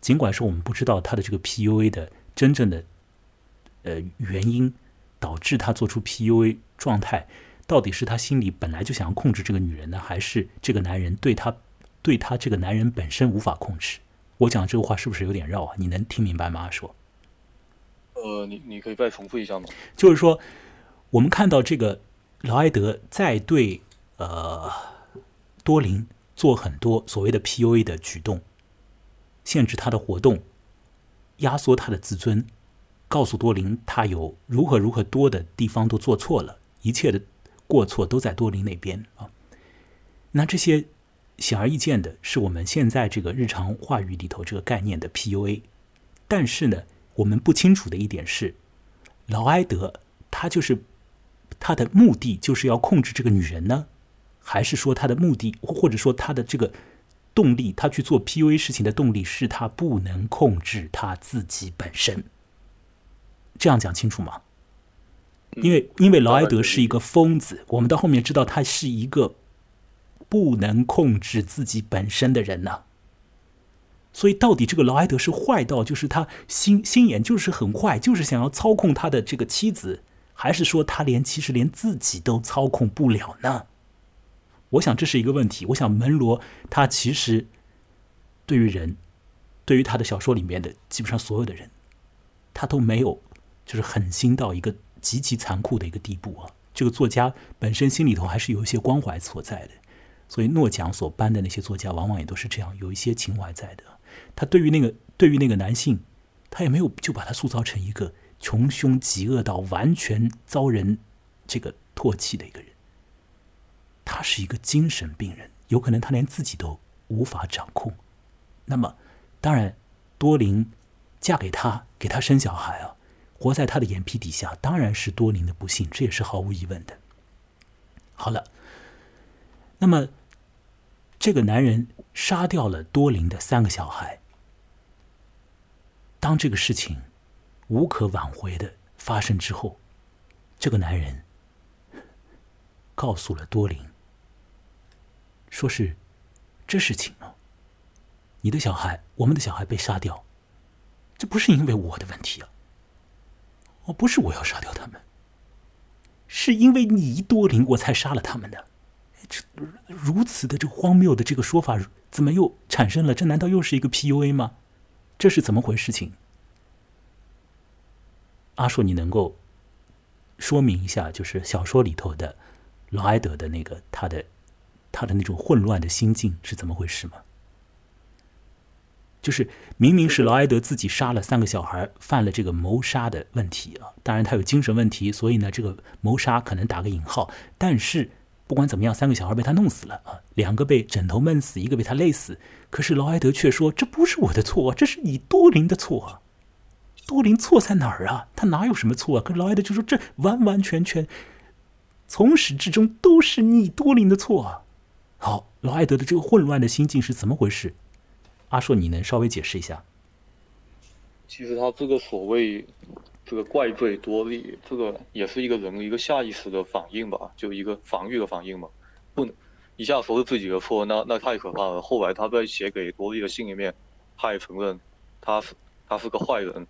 尽管说我们不知道他的这个 PUA 的真正的呃原因，导致他做出 PUA 状态，到底是他心里本来就想要控制这个女人呢，还是这个男人对他对他这个男人本身无法控制？我讲这个话是不是有点绕啊？你能听明白吗？说，呃，你你可以再重复一下吗？就是说，我们看到这个劳埃德在对呃多林做很多所谓的 PUA 的举动，限制他的活动，压缩他的自尊，告诉多林他有如何如何多的地方都做错了，一切的过错都在多林那边啊。那这些显而易见的是我们现在这个日常话语里头这个概念的 PUA，但是呢，我们不清楚的一点是，劳埃德他就是他的目的就是要控制这个女人呢，还是说他的目的或或者说他的这个动力，他去做 PUA 事情的动力是他不能控制他自己本身？这样讲清楚吗？因为因为劳埃德是一个疯子，我们到后面知道他是一个不能控制自己本身的人呢、所以到底这个劳埃德是坏到就是他心心眼就是很坏，就是想要操控他的这个妻子，还是说他连其实连自己都操控不了呢？我想这是一个问题。我想门罗他其实对于人，对于他的小说里面的基本上所有的人，他都没有就是狠心到一个极其残酷的一个地步啊。这个作家本身心里头还是有一些关怀所在的，所以诺奖所颁的那些作家往往也都是这样，有一些情怀在的。他对于那个对于那个男性，他也没有就把他塑造成一个穷凶极恶到完全遭人这个唾弃的一个人。他是一个精神病人，有可能他连自己都无法掌控。那么，当然，多林嫁给他，给他生小孩啊，活在他的眼皮底下，当然是多林的不幸，这也是毫无疑问的。好了，那么这个男人杀掉了多林的三个小孩。当这个事情无可挽回的发生之后，这个男人告诉了多林，说是这事情哦，你的小孩，我们的小孩被杀掉，这不是因为我的问题啊，哦，不是我要杀掉他们，是因为你多林我才杀了他们的。这如此的这荒谬的这个说法，怎么又产生了？这难道又是一个 PUA 吗？这是怎么回事情？阿硕，你能够说明一下，就是小说里头的劳埃德的那个他的他的那种混乱的心境是怎么回事吗？就是明明是劳埃德自己杀了三个小孩，犯了这个谋杀的问题啊。当然他有精神问题，所以呢，这个谋杀可能打个引号。但是不管怎么样，三个小孩被他弄死了啊，两个被枕头闷死，一个被他累死。可是劳埃德却说这不是我的错，这是你多林的错啊。多林错在哪儿啊？他哪有什么错啊？可劳埃德就说这完完全全从始至终都是你多林的错啊。好，劳埃德的这个混乱的心境是怎么回事？阿硕，你能稍微解释一下？其实他这个所谓这个怪罪多利，这个也是一个人一个下意识的反应吧，就一个防御的反应嘛，不能一下说是自己的错，那那太可怕了。后来他在写给多利的信里面，他也承认他是他是个坏人，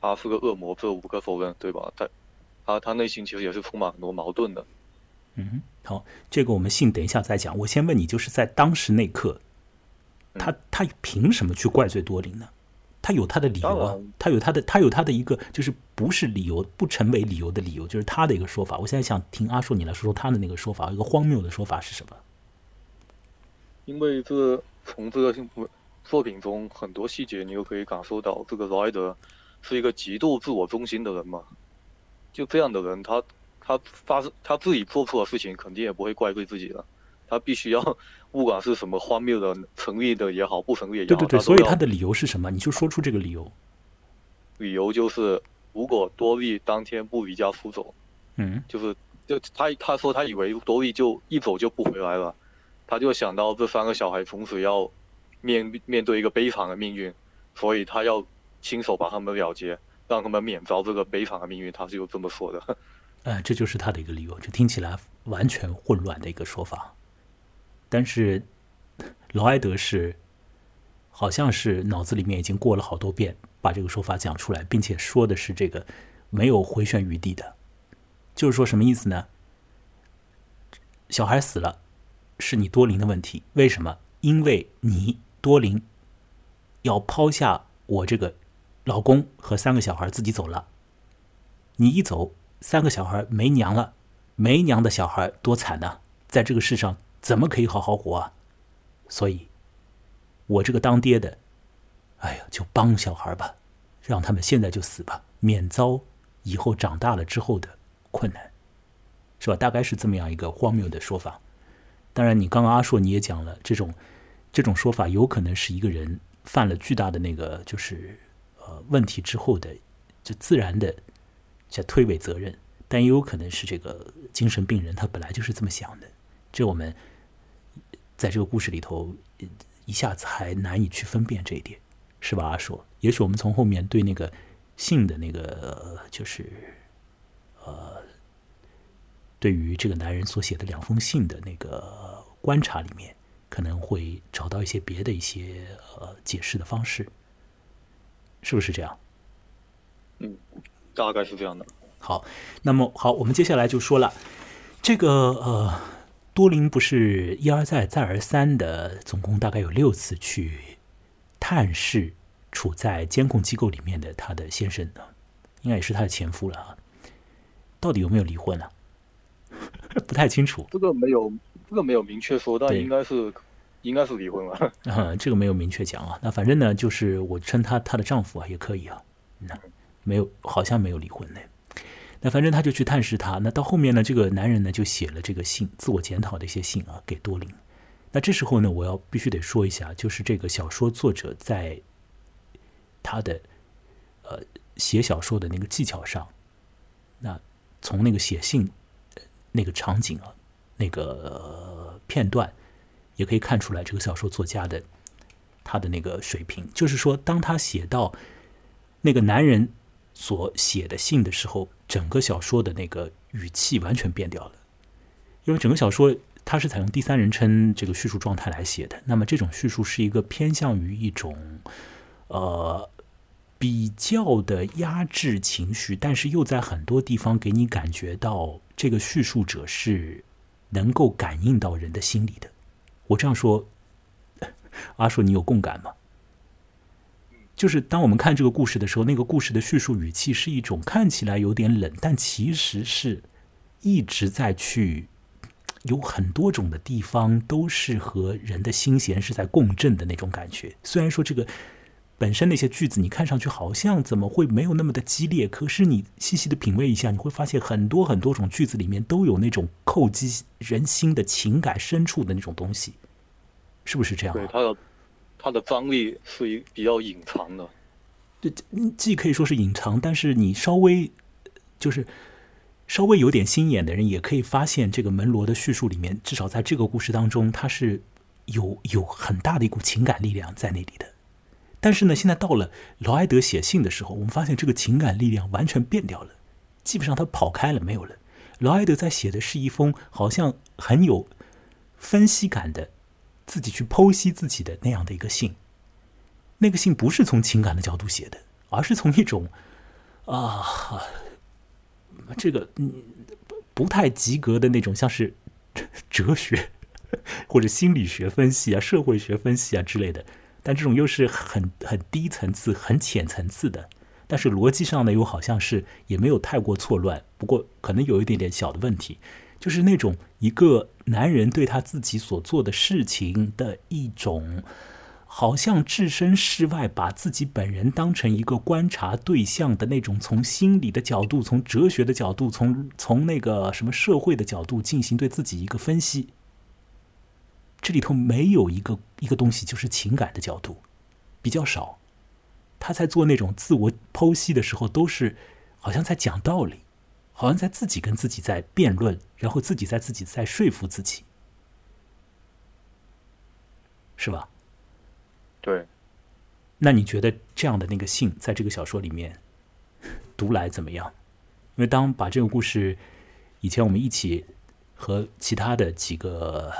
他是个恶魔，这无可否认，对吧？他他他内心其实也是充满很多矛盾的。嗯，好，这个我们信等一下再讲。我先问你，就是在当时那刻，他他凭什么去怪罪多林呢？他有他的理由啊，他有他的他有他的一个就是不是理由不成为理由的理由，就是他的一个说法。我现在想听阿硕你来说说他的那个说法，一个荒谬的说法是什么？因为这从这个作品中很多细节，你又可以感受到，这个罗埃德是一个极度自我中心的人嘛。就这样的人，他他发生他自己做错的事情，肯定也不会怪罪自己的。他必须要，不管是什么荒谬的、成立的也好，不成立也好，对对对，所以他的理由是什么？你就说出这个理由。理由就是，如果多利当天不离家出走，嗯，就是就他他说他以为多利就一走就不回来了，他就想到这三个小孩从此要面面对一个悲惨的命运，所以他要亲手把他们了结，让他们免遭这个悲惨的命运。他就这么说的。呃，这就是他的一个理由，就听起来完全混乱的一个说法。但是，劳埃德是，好像是脑子里面已经过了好多遍，把这个说法讲出来，并且说的是这个没有回旋余地的，就是说什么意思呢？小孩死了，是你多林的问题，为什么？因为你多林要抛下我这个老公和三个小孩自己走了，你一走，三个小孩没娘了，没娘的小孩多惨呐，在这个世上。怎么可以好好活啊？所以，我这个当爹的，哎呀，就帮小孩吧，让他们现在就死吧，免遭以后长大了之后的困难，是吧？大概是这么样一个荒谬的说法。当然，你刚刚阿硕你也讲了，这种这种说法有可能是一个人犯了巨大的那个就是呃问题之后的就自然的在推诿责任，但也有可能是这个精神病人他本来就是这么想的。这我们。在这个故事里头，一下子还难以去分辨这一点，是吧？阿硕，也许我们从后面对那个信的那个，就是呃，对于这个男人所写的两封信的那个观察里面，可能会找到一些别的一些呃解释的方式，是不是这样？嗯，大概是这样的。好，那么好，我们接下来就说了这个呃。多林不是一而再、再而三的，总共大概有六次去探视处在监控机构里面的他的先生呢，应该也是他的前夫了啊。到底有没有离婚呢？不太清楚。这个没有，这个没有明确说，但应该是应该是离婚了。啊，这个没有明确讲啊。那反正呢，就是我称她她的丈夫啊，也可以啊。那没有，好像没有离婚呢。那反正他就去探视他。那到后面呢，这个男人呢就写了这个信，自我检讨的一些信啊，给多林。那这时候呢，我要必须得说一下，就是这个小说作者在他的呃写小说的那个技巧上，那从那个写信那个场景啊，那个片段，也可以看出来这个小说作家的他的那个水平。就是说，当他写到那个男人。所写的信的时候，整个小说的那个语气完全变掉了，因为整个小说它是采用第三人称这个叙述状态来写的。那么这种叙述是一个偏向于一种呃比较的压制情绪，但是又在很多地方给你感觉到这个叙述者是能够感应到人的心理的。我这样说，阿硕，你有共感吗？就是当我们看这个故事的时候，那个故事的叙述语气是一种看起来有点冷，但其实是一直在去有很多种的地方都是和人的心弦是在共振的那种感觉。虽然说这个本身那些句子你看上去好像怎么会没有那么的激烈，可是你细细的品味一下，你会发现很多很多种句子里面都有那种叩击人心的情感深处的那种东西，是不是这样？对，它的。它的张力是一比较隐藏的，对，既可以说是隐藏，但是你稍微就是稍微有点心眼的人，也可以发现这个门罗的叙述里面，至少在这个故事当中，它是有有很大的一股情感力量在那里的。但是呢，现在到了劳埃德写信的时候，我们发现这个情感力量完全变掉了，基本上他跑开了，没有了。劳埃德在写的是一封好像很有分析感的。自己去剖析自己的那样的一个信，那个信不是从情感的角度写的，而是从一种啊，这个嗯不太及格的那种，像是哲学或者心理学分析啊、社会学分析啊之类的。但这种又是很很低层次、很浅层次的，但是逻辑上呢，又好像是也没有太过错乱。不过可能有一点点小的问题，就是那种一个男人对他自己所做的事情的一种。好像置身事外，把自己本人当成一个观察对象的那种，从心理的角度、从哲学的角度、从从那个什么社会的角度进行对自己一个分析。这里头没有一个一个东西，就是情感的角度比较少。他在做那种自我剖析的时候，都是好像在讲道理，好像在自己跟自己在辩论，然后自己在自己在说服自己，是吧？对，那你觉得这样的那个性，在这个小说里面 读来怎么样？因为当把这个故事以前我们一起和其他的几个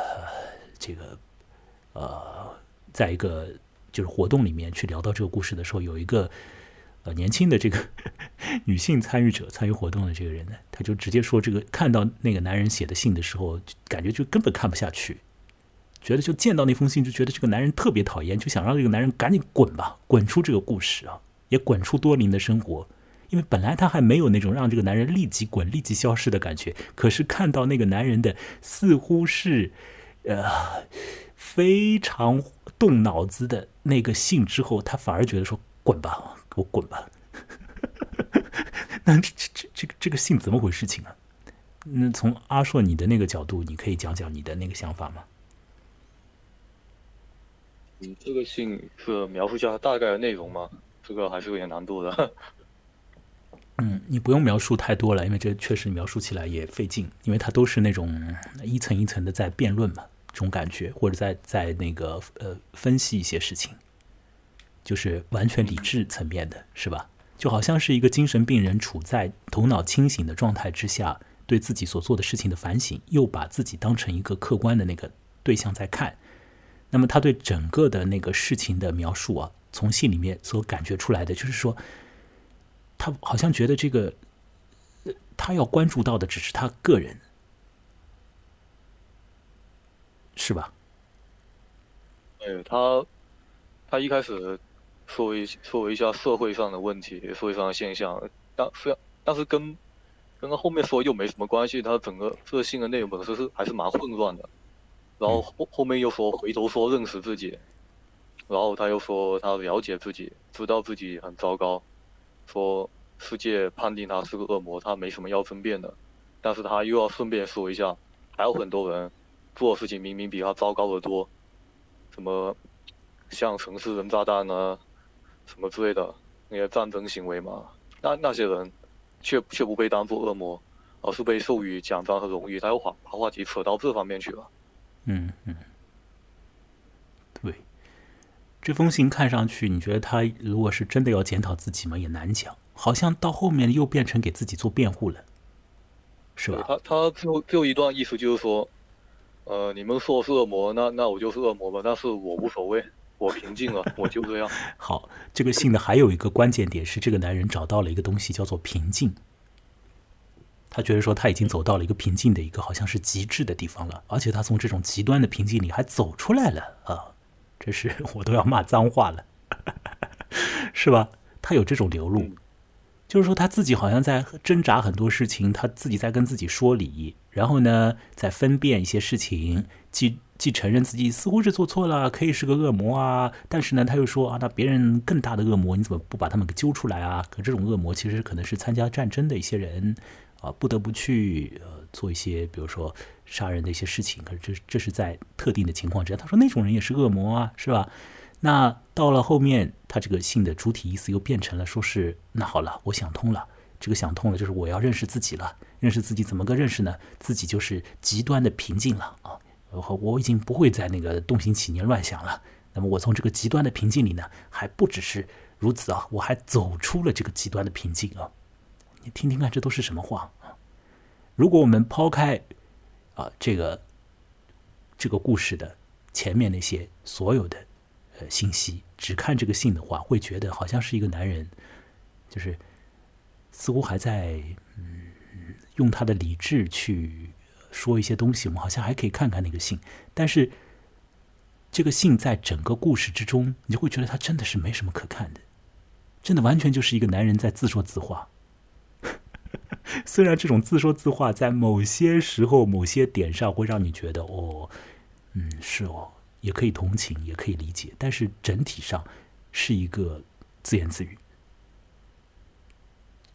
这个呃，在一个就是活动里面去聊到这个故事的时候，有一个呃年轻的这个 女性参与者参与活动的这个人呢，他就直接说，这个看到那个男人写的信的时候，感觉就根本看不下去。觉得就见到那封信就觉得这个男人特别讨厌，就想让这个男人赶紧滚吧，滚出这个故事啊，也滚出多林的生活。因为本来他还没有那种让这个男人立即滚、立即消失的感觉，可是看到那个男人的似乎是呃非常动脑子的那个信之后，他反而觉得说滚吧，给我滚吧。那这这这这个这个信怎么回事情啊？那从阿硕你的那个角度，你可以讲讲你的那个想法吗？你这个信是描述一下大概的内容吗？这个还是有点难度的。嗯，你不用描述太多了，因为这确实描述起来也费劲，因为它都是那种一层一层的在辩论嘛，种感觉，或者在在那个呃分析一些事情，就是完全理智层面的，是吧？就好像是一个精神病人处在头脑清醒的状态之下，对自己所做的事情的反省，又把自己当成一个客观的那个对象在看。那么他对整个的那个事情的描述啊，从信里面所感觉出来的，就是说，他好像觉得这个，他要关注到的只是他个人，是吧？哎，他他一开始说一说一下社会上的问题，社会上的现象，但虽然但是跟跟他后面说又没什么关系，他整个这个信的内容本身是还是蛮混乱的。然后后后面又说回头说认识自己，然后他又说他了解自己，知道自己很糟糕，说世界判定他是个恶魔，他没什么要争辩的，但是他又要顺便说一下，还有很多人做事情明明比他糟糕的多，什么像城市人炸弹啊，什么之类的那些战争行为嘛，那那些人却却不被当作恶魔，而是被授予奖章和荣誉，他又把把话题扯到这方面去了。嗯嗯，对，这封信看上去，你觉得他如果是真的要检讨自己嘛，也难讲。好像到后面又变成给自己做辩护了，是吧？他他最后最后一段意思就是说，呃，你们说我是恶魔，那那我就是恶魔吧，但是我无所谓，我平静了，我就这样。好，这个信呢，还有一个关键点是，这个男人找到了一个东西，叫做平静。他觉得说他已经走到了一个平静的一个好像是极致的地方了，而且他从这种极端的平静里还走出来了啊！这是 我都要骂脏话了，是吧？他有这种流露，就是说他自己好像在挣扎很多事情，他自己在跟自己说理，然后呢，在分辨一些事情，既既承认自己似乎是做错了，可以是个恶魔啊，但是呢，他又说啊，那别人更大的恶魔，你怎么不把他们给揪出来啊？可这种恶魔其实可能是参加战争的一些人。啊，不得不去呃做一些，比如说杀人的一些事情。可是这这是在特定的情况之下。他说那种人也是恶魔啊，是吧？那到了后面，他这个信的主体意思又变成了说是那好了，我想通了。这个想通了，就是我要认识自己了。认识自己怎么个认识呢？自己就是极端的平静了啊！我我已经不会再那个动心起念乱想了。那么我从这个极端的平静里呢，还不只是如此啊，我还走出了这个极端的平静啊。你听听看，这都是什么话啊？如果我们抛开啊这个这个故事的前面那些所有的呃信息，只看这个信的话，会觉得好像是一个男人，就是似乎还在嗯用他的理智去说一些东西，我们好像还可以看看那个信，但是这个信在整个故事之中，你就会觉得他真的是没什么可看的，真的完全就是一个男人在自说自话。虽然这种自说自话在某些时候、某些点上会让你觉得哦，嗯，是哦，也可以同情，也可以理解，但是整体上是一个自言自语。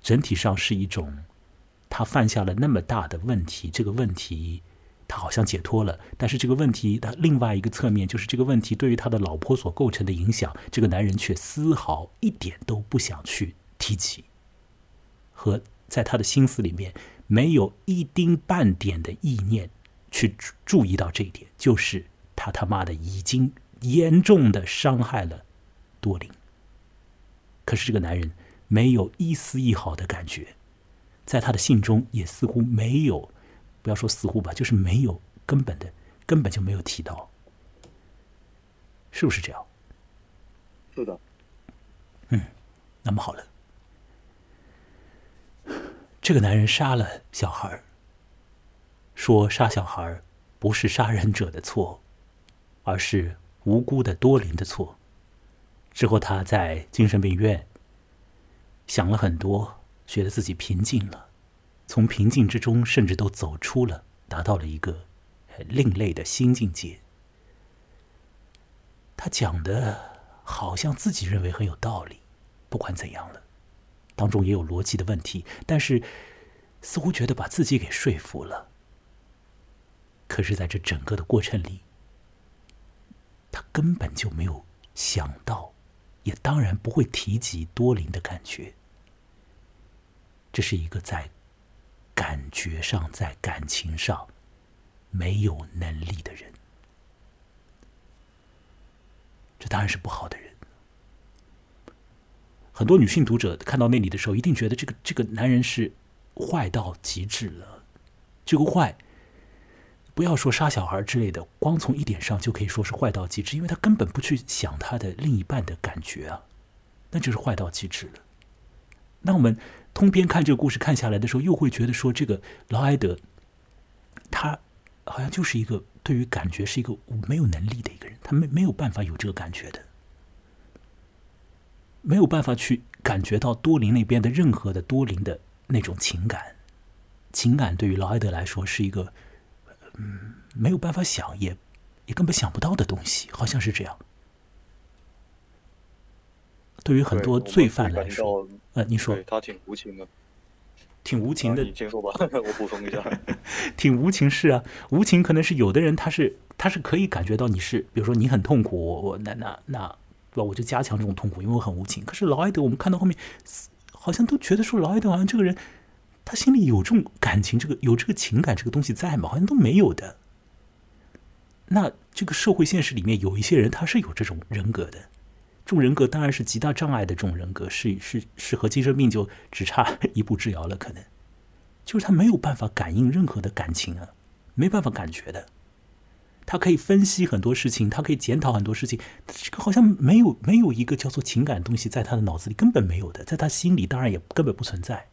整体上是一种，他犯下了那么大的问题，这个问题他好像解脱了，但是这个问题的另外一个侧面就是这个问题对于他的老婆所构成的影响，这个男人却丝毫一点都不想去提起，和在他的心思里面没有一丁半点的意念去注意到这一点，就是他他妈的已经严重的伤害了多林。可是这个男人。没有一丝一毫的感觉，在他的信中也似乎没有，不要说似乎吧，就是没有根本的，根本就没有提到，是不是这样？是的。嗯，那么好了，这个男人杀了小孩说杀小孩不是杀人者的错，而是无辜的多林的错。之后他在精神病院。想了很多，觉得自己平静了，从平静之中甚至都走出了，达到了一个另类的新境界。他讲的好像自己认为很有道理，不管怎样了，当中也有逻辑的问题，但是似乎觉得把自己给说服了。可是，在这整个的过程里，他根本就没有想到，也当然不会提及多林的感觉。这是一个在感觉上、在感情上没有能力的人，这当然是不好的人。很多女性读者看到那里的时候，一定觉得这个这个男人是坏到极致了。这个坏，不要说杀小孩之类的，光从一点上就可以说是坏到极致，因为他根本不去想他的另一半的感觉啊，那就是坏到极致了。那我们。通篇看这个故事看下来的时候，又会觉得说，这个劳埃德，他好像就是一个对于感觉是一个没有能力的一个人，他没没有办法有这个感觉的，没有办法去感觉到多林那边的任何的多林的那种情感，情感对于劳埃德来说是一个嗯没有办法想也也根本想不到的东西，好像是这样。对于很多罪犯来说。呃，你说他挺无情的，挺无情的。你先说吧，我补充一下。挺无情是啊，无情可能是有的人他是他是可以感觉到你是，比如说你很痛苦，我我那那那，吧？我就加强这种痛苦，因为我很无情。可是劳埃德，我们看到后面，好像都觉得说劳埃德好像这个人，他心里有这种感情，这个有这个情感这个东西在吗？好像都没有的。那这个社会现实里面有一些人，他是有这种人格的。这种人格当然是极大障碍的，这种人格是是是和精神病就只差一步之遥了，可能就是他没有办法感应任何的感情啊，没办法感觉的。他可以分析很多事情，他可以检讨很多事情，这个好像没有没有一个叫做情感东西在他的脑子里根本没有的，在他心里当然也根本不存在。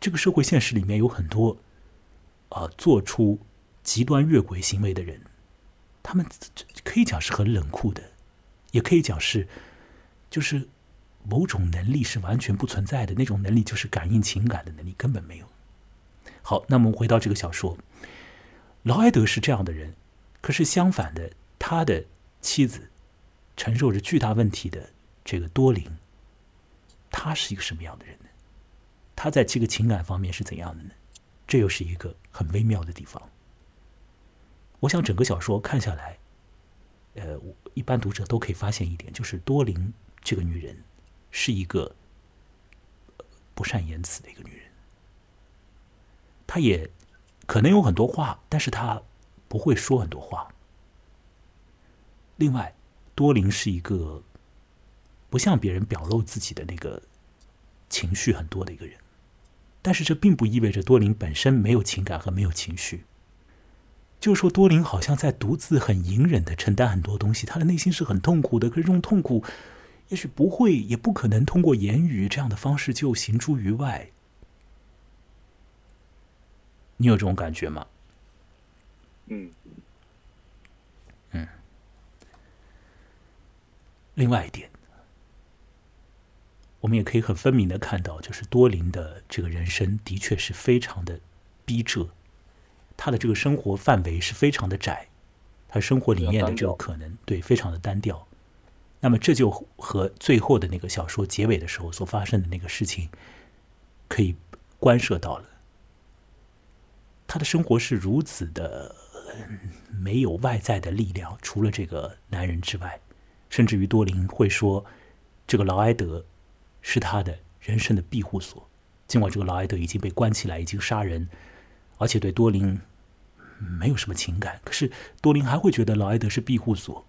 这个社会现实里面有很多啊做出极端越轨行为的人，他们可以讲是很冷酷的。也可以讲是，就是某种能力是完全不存在的，那种能力就是感应情感的能力，根本没有。好，那么回到这个小说，劳埃德是这样的人，可是相反的，他的妻子承受着巨大问题的这个多林，他是一个什么样的人？他在这个情感方面是怎样的呢？这又是一个很微妙的地方。我想整个小说看下来。呃，一般读者都可以发现一点，就是多林这个女人是一个不善言辞的一个女人。她也可能有很多话，但是她不会说很多话。另外，多林是一个不向别人表露自己的那个情绪很多的一个人，但是这并不意味着多林本身没有情感和没有情绪。就说多林好像在独自很隐忍的承担很多东西，他的内心是很痛苦的。可是这种痛苦，也许不会，也不可能通过言语这样的方式就行诸于外。你有这种感觉吗？嗯嗯。另外一点，我们也可以很分明的看到，就是多林的这个人生的确是非常的逼仄，他的这个生活范围是非常的窄，他生活里面的这个可能对非常的单调。那么这就和最后的那个小说结尾的时候所发生的那个事情，可以关涉到了。他的生活是如此的没有外在的力量，除了这个男人之外，甚至于多林会说，这个劳埃德是他的人生的庇护所。尽管这个劳埃德已经被关起来，已经杀人，而且对多林没有什么情感，可是多林还会觉得劳埃德是庇护所。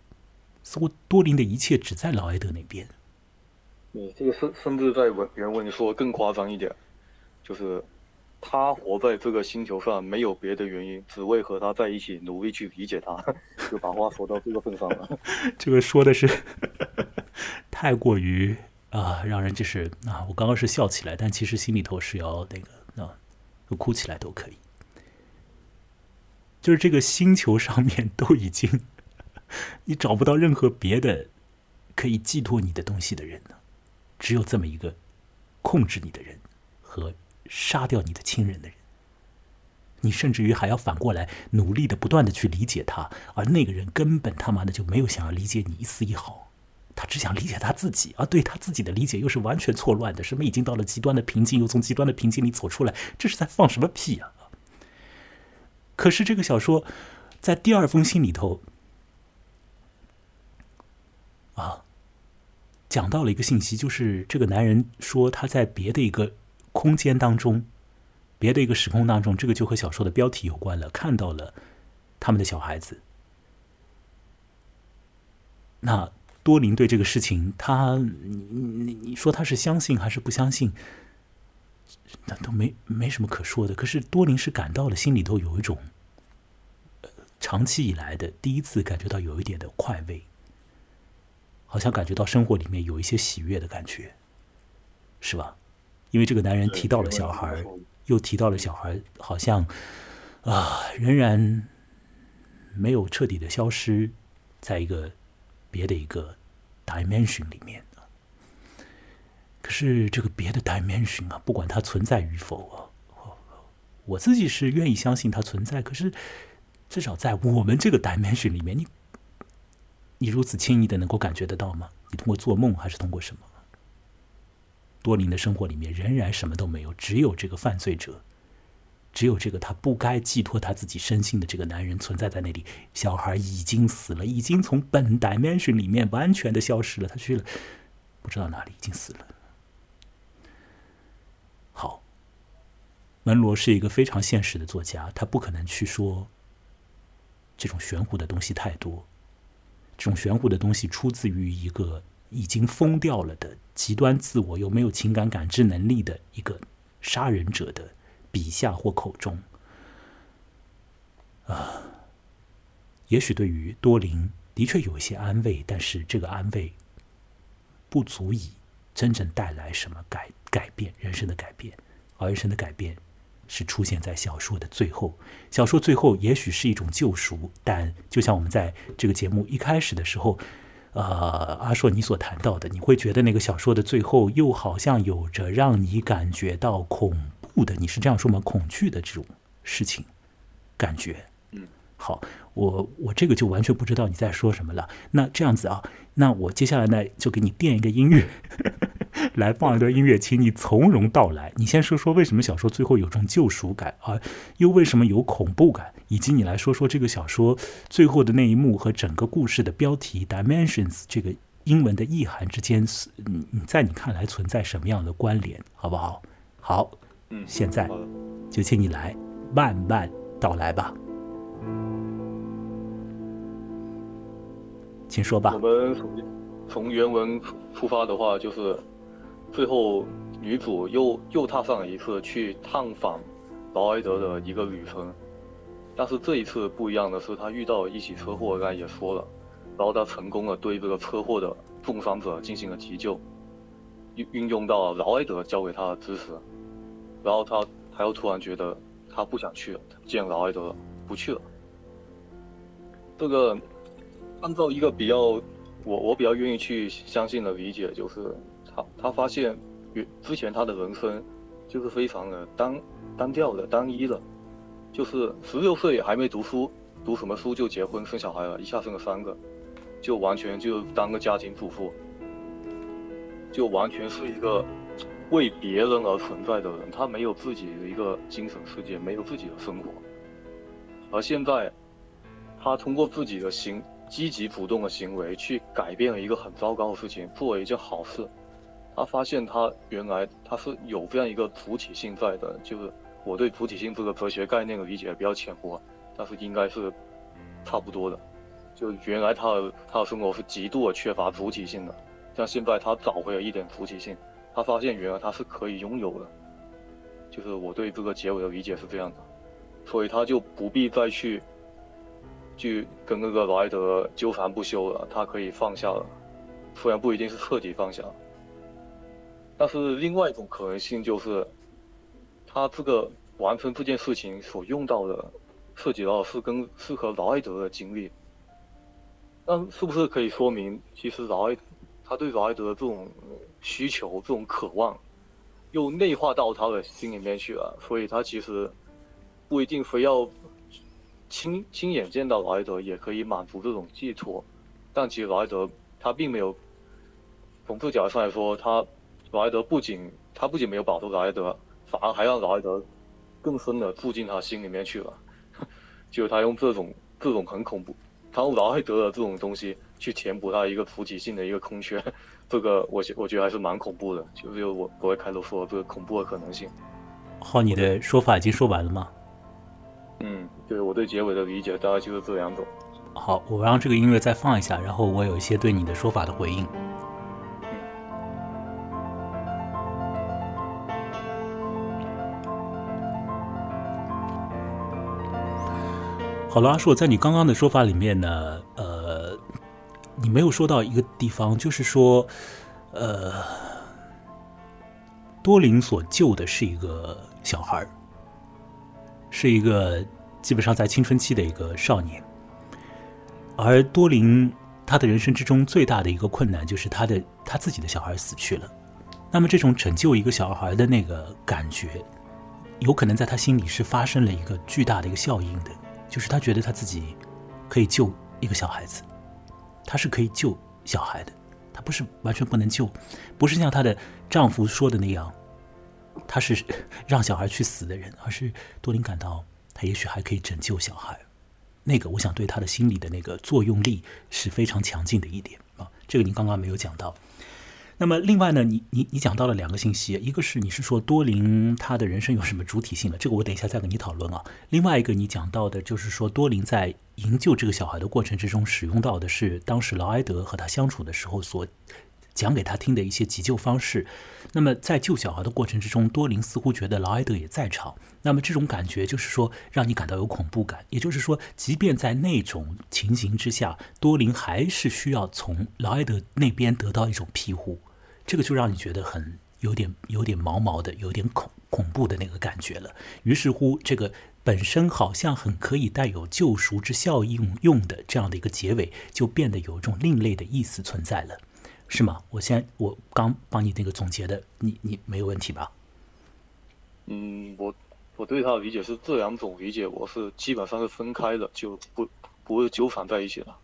似乎多林的一切只在劳埃德那边。你这个甚甚至在文原文说更夸张一点，就是他活在这个星球上没有别的原因，只为和他在一起，努力去理解他，就把话说到这个份上了。这个说的是 太过于啊，让人就是啊，我刚刚是笑起来，但其实心里头是要那个啊，哭起来都可以。就是这个星球上面都已经。你找不到任何别的可以寄托你的东西的人呢，只有这么一个控制你的人和杀掉你的亲人的人。你甚至于还要反过来努力的不断的去理解他，而那个人根本他妈的就没有想要理解你一丝一毫，他只想理解他自己，而对他自己的理解又是完全错乱的。什么已经到了极端的平静，又从极端的平静里走出来，这是在放什么屁啊？可是这个小说在第二封信里头。啊，讲到了一个信息，就是这个男人说他在别的一个空间当中，别的一个时空当中，这个就和小说的标题有关了，看到了他们的小孩子。那多林对这个事情，他你你你说他是相信还是不相信？那都没没什么可说的。可是多林是感到了心里头有一种，长期以来的第一次感觉到有一点的快慰。好像感觉到生活里面有一些喜悦的感觉，是吧？因为这个男人提到了小孩，又提到了小孩，好像啊，仍然没有彻底的消失在一个别的一个 dimension 里面可是这个别的 dimension 啊，不管它存在与否啊，我自己是愿意相信它存在。可是至少在我们这个 dimension 里面，你。你如此轻易的能够感觉得到吗？你通过做梦还是通过什么？多林的生活里面仍然什么都没有，只有这个犯罪者，只有这个他不该寄托他自己身心的这个男人存在在那里。小孩已经死了，已经从本 dimension 里面完全的消失了，他去了不知道哪里，已经死了。好，门罗是一个非常现实的作家，他不可能去说这种玄乎的东西太多。这种玄乎的东西出自于一个已经疯掉了的极端自我又没有情感感知能力的一个杀人者的笔下或口中。啊，也许对于多林的确有一些安慰，但是这个安慰不足以真正带来什么改改变人生的改变，而人生的改变。是出现在小说的最后，小说最后也许是一种救赎，但就像我们在这个节目一开始的时候，呃，阿硕你所谈到的，你会觉得那个小说的最后又好像有着让你感觉到恐怖的，你是这样说吗？恐惧的这种事情，感觉，嗯，好，我我这个就完全不知道你在说什么了。那这样子啊，那我接下来呢就给你垫一个音乐。来放一段音乐，请你从容道来。你先说说为什么小说最后有种救赎感啊？又为什么有恐怖感？以及你来说说这个小说最后的那一幕和整个故事的标题 “Dimensions” 这个英文的意涵之间，你你在你看来存在什么样的关联？好不好？好，嗯，现在就请你来慢慢道来吧，请说吧。我们从从原文出发的话，就是。最后，女主又又踏上了一次去探访劳埃德的一个旅程，但是这一次不一样的是，她遇到一起车祸，刚才也说了，然后她成功的对这个车祸的重伤者进行了急救，运运用到劳埃德教给她的知识，然后他他又突然觉得，他不想去了，见劳埃德不去了。这个按照一个比较我我比较愿意去相信的理解，就是他他发现原之前他的人生就是非常的单单调的单一的，就是十六岁还没读书，读什么书就结婚生小孩了，一下生了三个，就完全就当个家庭主妇，就完全是一个。为别人而存在的人，他没有自己的一个精神世界，没有自己的生活。而现在，他通过自己的行积极主动的行为，去改变了一个很糟糕的事情，做了一件好事。他发现他原来他是有这样一个主体性在的，就是我对主体性这个哲学概念的理解比较浅薄，但是应该是差不多的。就原来他的他的生活是极度的缺乏主体性的，像现在他找回了一点主体性。他发现原来他是可以拥有的，就是我对这个结尾的理解是这样的，所以他就不必再去，去跟那个劳埃德纠缠不休了，他可以放下了，虽然不一定是彻底放下，但是另外一种可能性就是，他这个完成这件事情所用到的，涉及到是跟适合劳埃德的经历，那是不是可以说明，其实劳埃他对劳埃德的这种。需求这种渴望，又内化到他的心里面去了，所以他其实不一定非要亲亲眼见到劳埃德，也可以满足这种寄托。但其实劳埃德他并没有从这角度上来说，他劳埃德不仅他不仅没有保住劳埃德，反而还让劳埃德更深的住进他心里面去了。就是他用这种这种很恐怖，他用劳埃德的这种东西去填补他一个主体性的一个空缺。这个我觉我觉得还是蛮恐怖的，就是我不会开头说这个恐怖的可能性。好，你的说法已经说完了吗？嗯，对我对结尾的理解大概就是这两种。好，我让这个音乐再放一下，然后我有一些对你的说法的回应。好了，阿硕，在你刚刚的说法里面呢，呃。你没有说到一个地方，就是说，呃，多林所救的是一个小孩是一个基本上在青春期的一个少年，而多林他的人生之中最大的一个困难就是他的他自己的小孩死去了。那么这种拯救一个小孩的那个感觉，有可能在他心里是发生了一个巨大的一个效应的，就是他觉得他自己可以救一个小孩子。她是可以救小孩的，她不是完全不能救，不是像她的丈夫说的那样，她是让小孩去死的人，而是多林感到她也许还可以拯救小孩，那个我想对她的心理的那个作用力是非常强劲的一点啊，这个您刚刚没有讲到。那么另外呢，你你你讲到了两个信息，一个是你是说多林他的人生有什么主体性了，这个我等一下再跟你讨论啊。另外一个你讲到的就是说多林在营救这个小孩的过程之中，使用到的是当时劳埃德和他相处的时候所讲给他听的一些急救方式。那么在救小孩的过程之中，多林似乎觉得劳埃德也在场，那么这种感觉就是说让你感到有恐怖感。也就是说，即便在那种情形之下，多林还是需要从劳埃德那边得到一种庇护。这个就让你觉得很有点有点毛毛的，有点恐恐怖的那个感觉了。于是乎，这个本身好像很可以带有救赎之效应用的这样的一个结尾，就变得有一种另类的意思存在了，是吗？我先我刚帮你那个总结的，你你没有问题吧？嗯，我我对他的理解是这两种理解，我是基本上是分开的，就不不会纠缠在一起了。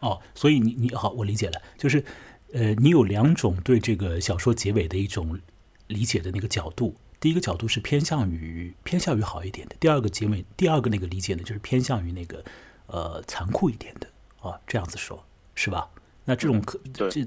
哦，所以你你好，我理解了，就是。呃，你有两种对这个小说结尾的一种理解的那个角度。第一个角度是偏向于偏向于好一点的，第二个结尾，第二个那个理解呢，就是偏向于那个呃残酷一点的啊，这样子说，是吧？那这种可这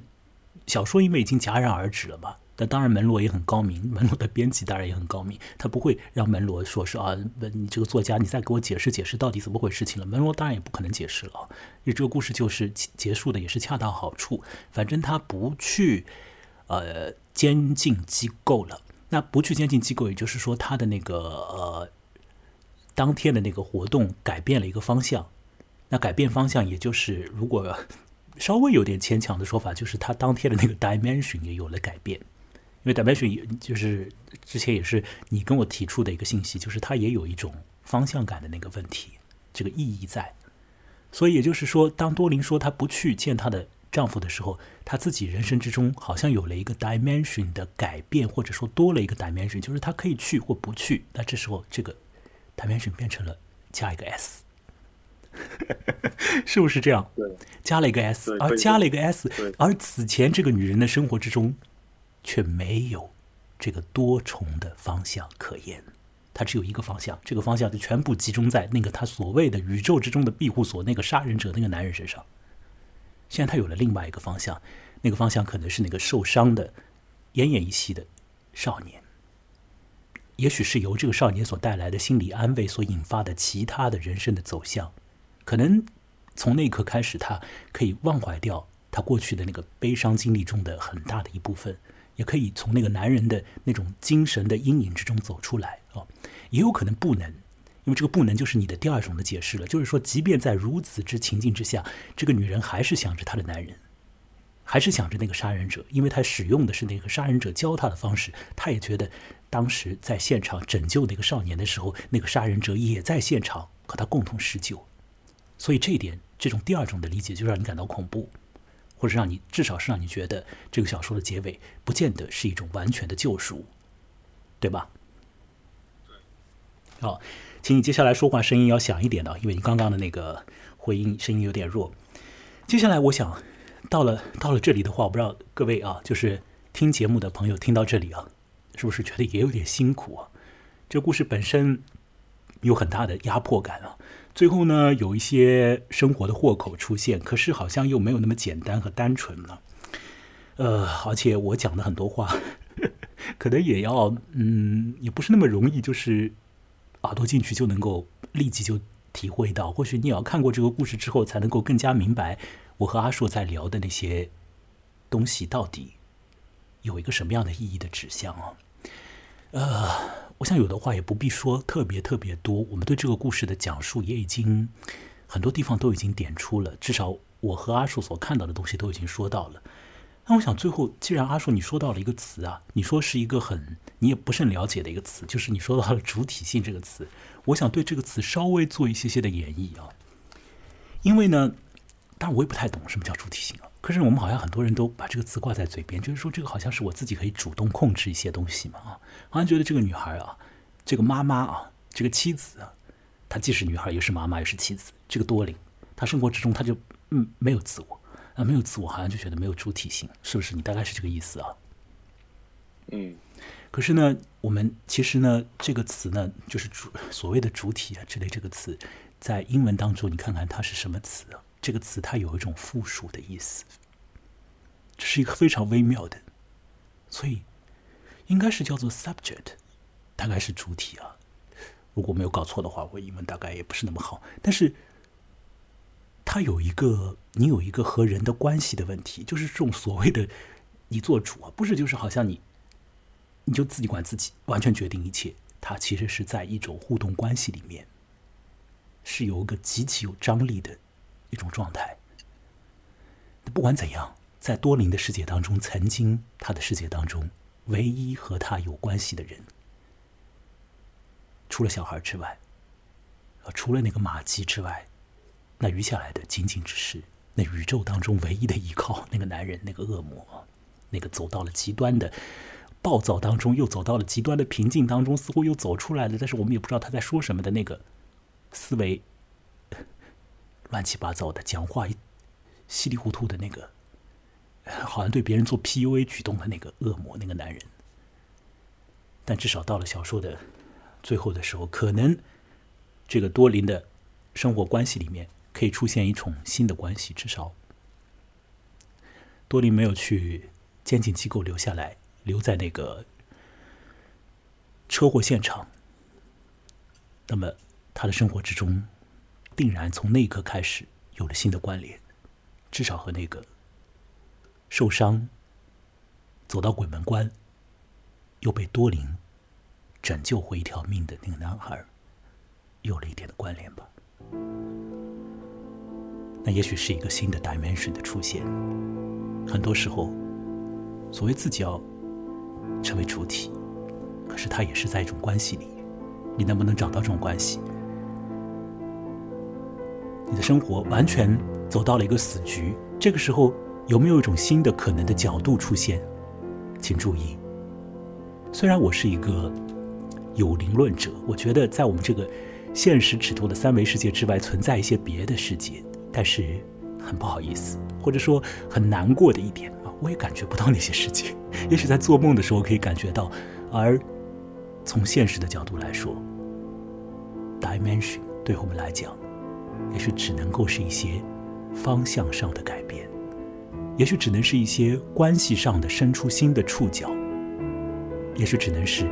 小说因为已经戛然而止了嘛。但当然，门罗也很高明。门罗的编辑当然也很高明，他不会让门罗说是啊，你这个作家，你再给我解释解释到底怎么回事情了。门罗当然也不可能解释了，因为这个故事就是结束的也是恰到好处。反正他不去呃监禁机构了，那不去监禁机构，也就是说他的那个呃当天的那个活动改变了一个方向。那改变方向，也就是如果 稍微有点牵强的说法，就是他当天的那个 dimension 也有了改变。因为 dimension 也就是之前也是你跟我提出的一个信息，就是它也有一种方向感的那个问题，这个意义在。所以也就是说，当多琳说她不去见她的丈夫的时候，她自己人生之中好像有了一个 dimension 的改变，或者说多了一个 dimension，就是她可以去或不去。那这时候这个 dimension 变成了加一个 s，是不是这样？对，加了一个 s，而加了一个 s，而此前这个女人的生活之中却没有这个多重的方向可言。他只有一个方向，这个方向就全部集中在那个他所谓的宇宙之中的庇护所，那个杀人者那个男人身上。现在他有了另外一个方向，那个方向可能是那个受伤的、奄奄一息的少年。也许是由这个少年所带来的心理安慰所引发的其他的人生的走向，可能从那一刻开始，他可以忘怀掉他过去的那个悲伤经历中的很大的一部分。也可以从那个男人的那种精神的阴影之中走出来啊，也有可能不能，因为这个不能就是你的第二种的解释了，就是说，即便在如此之情境之下，这个女人还是想着她的男人，还是想着那个杀人者，因为她使用的是那个杀人者教她的方式，她也觉得当时在现场拯救那个少年的时候，那个杀人者也在现场和她共同施救，所以这一点，这种第二种的理解就让你感到恐怖。或者让你至少是让你觉得这个小说的结尾不见得是一种完全的救赎，对吧？好，请你接下来说话声音要响一点的，因为你刚刚的那个回音声音有点弱。接下来我想到了到了这里的话，我不知道各位啊，就是听节目的朋友听到这里啊，是不是觉得也有点辛苦啊？这故事本身有很大的压迫感啊。最后呢，有一些生活的豁口出现，可是好像又没有那么简单和单纯了。呃，而且我讲的很多话，可能也要，嗯，也不是那么容易，就是耳朵进去就能够立即就体会到。或许你也要看过这个故事之后，才能够更加明白我和阿硕在聊的那些东西到底有一个什么样的意义的指向啊。呃。我想有的话也不必说特别特别多，我们对这个故事的讲述也已经很多地方都已经点出了，至少我和阿树所看到的东西都已经说到了。那我想最后，既然阿树你说到了一个词啊，你说是一个很你也不甚了解的一个词，就是你说到了主体性这个词，我想对这个词稍微做一些些的演绎啊，因为呢，当然我也不太懂什么叫主体性。可是我们好像很多人都把这个词挂在嘴边，就是说这个好像是我自己可以主动控制一些东西嘛啊，好像觉得这个女孩啊，这个妈妈啊，这个妻子啊，她既是女孩，又是妈妈，又是妻子。这个多林，她生活之中她就嗯没有自我啊，没有自我，好像就觉得没有主体性，是不是？你大概是这个意思啊？嗯。可是呢，我们其实呢，这个词呢，就是主所谓的主体啊之类这个词，在英文当中，你看看它是什么词啊？这个词它有一种附属的意思，这是一个非常微妙的，所以应该是叫做 subject，大概是主体啊。如果没有搞错的话，我英文大概也不是那么好。但是它有一个，你有一个和人的关系的问题，就是这种所谓的你做主啊，不是就是好像你你就自己管自己，完全决定一切。它其实是在一种互动关系里面，是有一个极其有张力的。一种状态。不管怎样，在多林的世界当中，曾经他的世界当中，唯一和他有关系的人，除了小孩之外，啊，除了那个马基之外，那余下来的仅仅只是那宇宙当中唯一的依靠——那个男人，那个恶魔，那个走到了极端的暴躁当中，又走到了极端的平静当中，似乎又走出来了，但是我们也不知道他在说什么的那个思维。乱七八糟的讲话，稀里糊涂的那个，好像对别人做 PUA 举动的那个恶魔，那个男人。但至少到了小说的最后的时候，可能这个多林的生活关系里面可以出现一种新的关系。至少多林没有去监禁机构留下来，留在那个车祸现场。那么他的生活之中。定然从那一刻开始有了新的关联，至少和那个受伤走到鬼门关又被多林拯救回一条命的那个男孩有了一点的关联吧。那也许是一个新的 dimension 的出现。很多时候，所谓自己要成为主体，可是他也是在一种关系里。你能不能找到这种关系？你的生活完全走到了一个死局。这个时候有没有一种新的可能的角度出现？请注意，虽然我是一个有灵论者，我觉得在我们这个现实尺度的三维世界之外存在一些别的世界，但是很不好意思，或者说很难过的一点啊，我也感觉不到那些世界。也许在做梦的时候可以感觉到，而从现实的角度来说，dimension 对我们来讲，也许只能够是一些方向上的改变，也许只能是一些关系上的伸出新的触角，也许只能是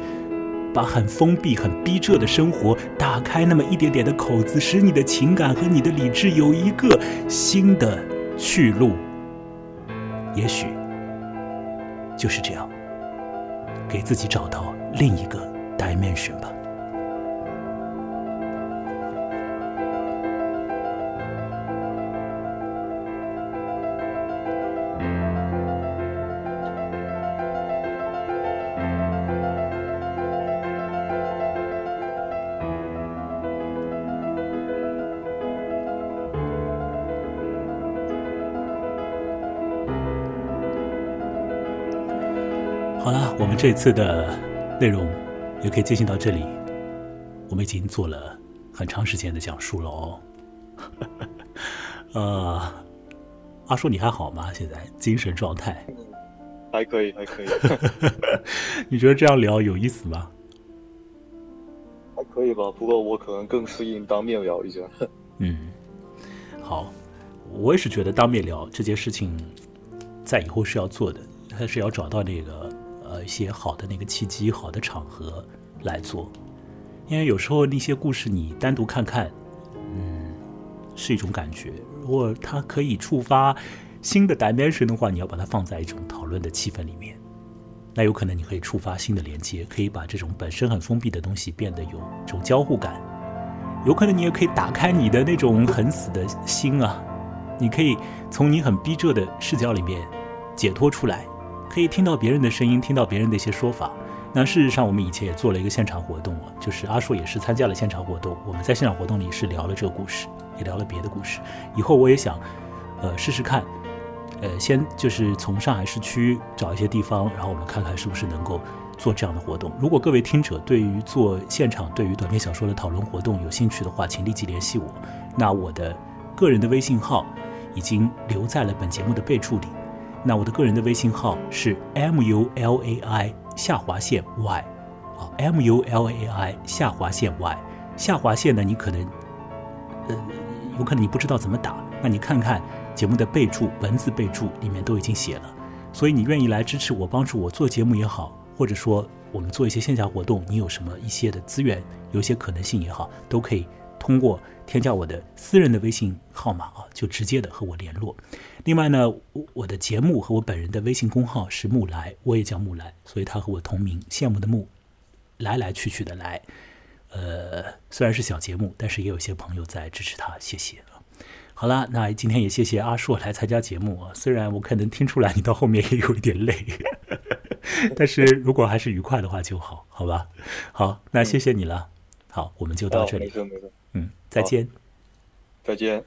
把很封闭、很逼仄的生活打开那么一点点的口子，使你的情感和你的理智有一个新的去路。也许就是这样，给自己找到另一个 dimension 吧。这次的内容也可以进行到这里。我们已经做了很长时间的讲述了哦。呃，阿叔你还好吗？现在精神状态？还可以，还可以。你觉得这样聊有意思吗？还可以吧，不过我可能更适应当面聊一下。嗯，好，我也是觉得当面聊这件事情，在以后是要做的，还是要找到那个呃一些好的那个契机、好的场合来做，因为有时候那些故事你单独看看，嗯，是一种感觉。如果它可以触发新的 dimension 的话，你要把它放在一种讨论的气氛里面，那有可能你可以触发新的连接，可以把这种本身很封闭的东西变得有这种交互感。有可能你也可以打开你的那种很死的心啊，你可以从你很逼仄的视角里面解脱出来，可以听到别人的声音，听到别人的一些说法。那事实上，我们以前也做了一个现场活动啊，就是阿硕也是参加了现场活动。我们在现场活动里是聊了这个故事，也聊了别的故事。以后我也想，呃，试试看，呃，先就是从上海市区找一些地方，然后我们看看是不是能够做这样的活动。如果各位听者对于做现场对于短篇小说的讨论活动有兴趣的话，请立即联系我。那我的个人的微信号已经留在了本节目的备注里。那我的个人的微信号是 m u l a i 下划线 y，啊，m u l a i 下划线 y，下划线呢，你可能，呃，有可能你不知道怎么打，那你看看节目的备注，文字备注里面都已经写了。所以你愿意来支持我，帮助我做节目也好，或者说我们做一些线下活动，你有什么一些的资源，有一些可能性也好，都可以通过添加我的私人的微信号码啊，就直接的和我联络。另外呢，我我的节目和我本人的微信公号是木来，我也叫木来，所以他和我同名，羡慕的慕，来来去去的来。呃，虽然是小节目，但是也有些朋友在支持他，谢谢啊。好啦，那今天也谢谢阿硕来参加节目啊。虽然我可能听出来你到后面也有一点累，但是如果还是愉快的话就好，好吧？好，那谢谢你了。好，我们就到这里。嗯，再见。再见。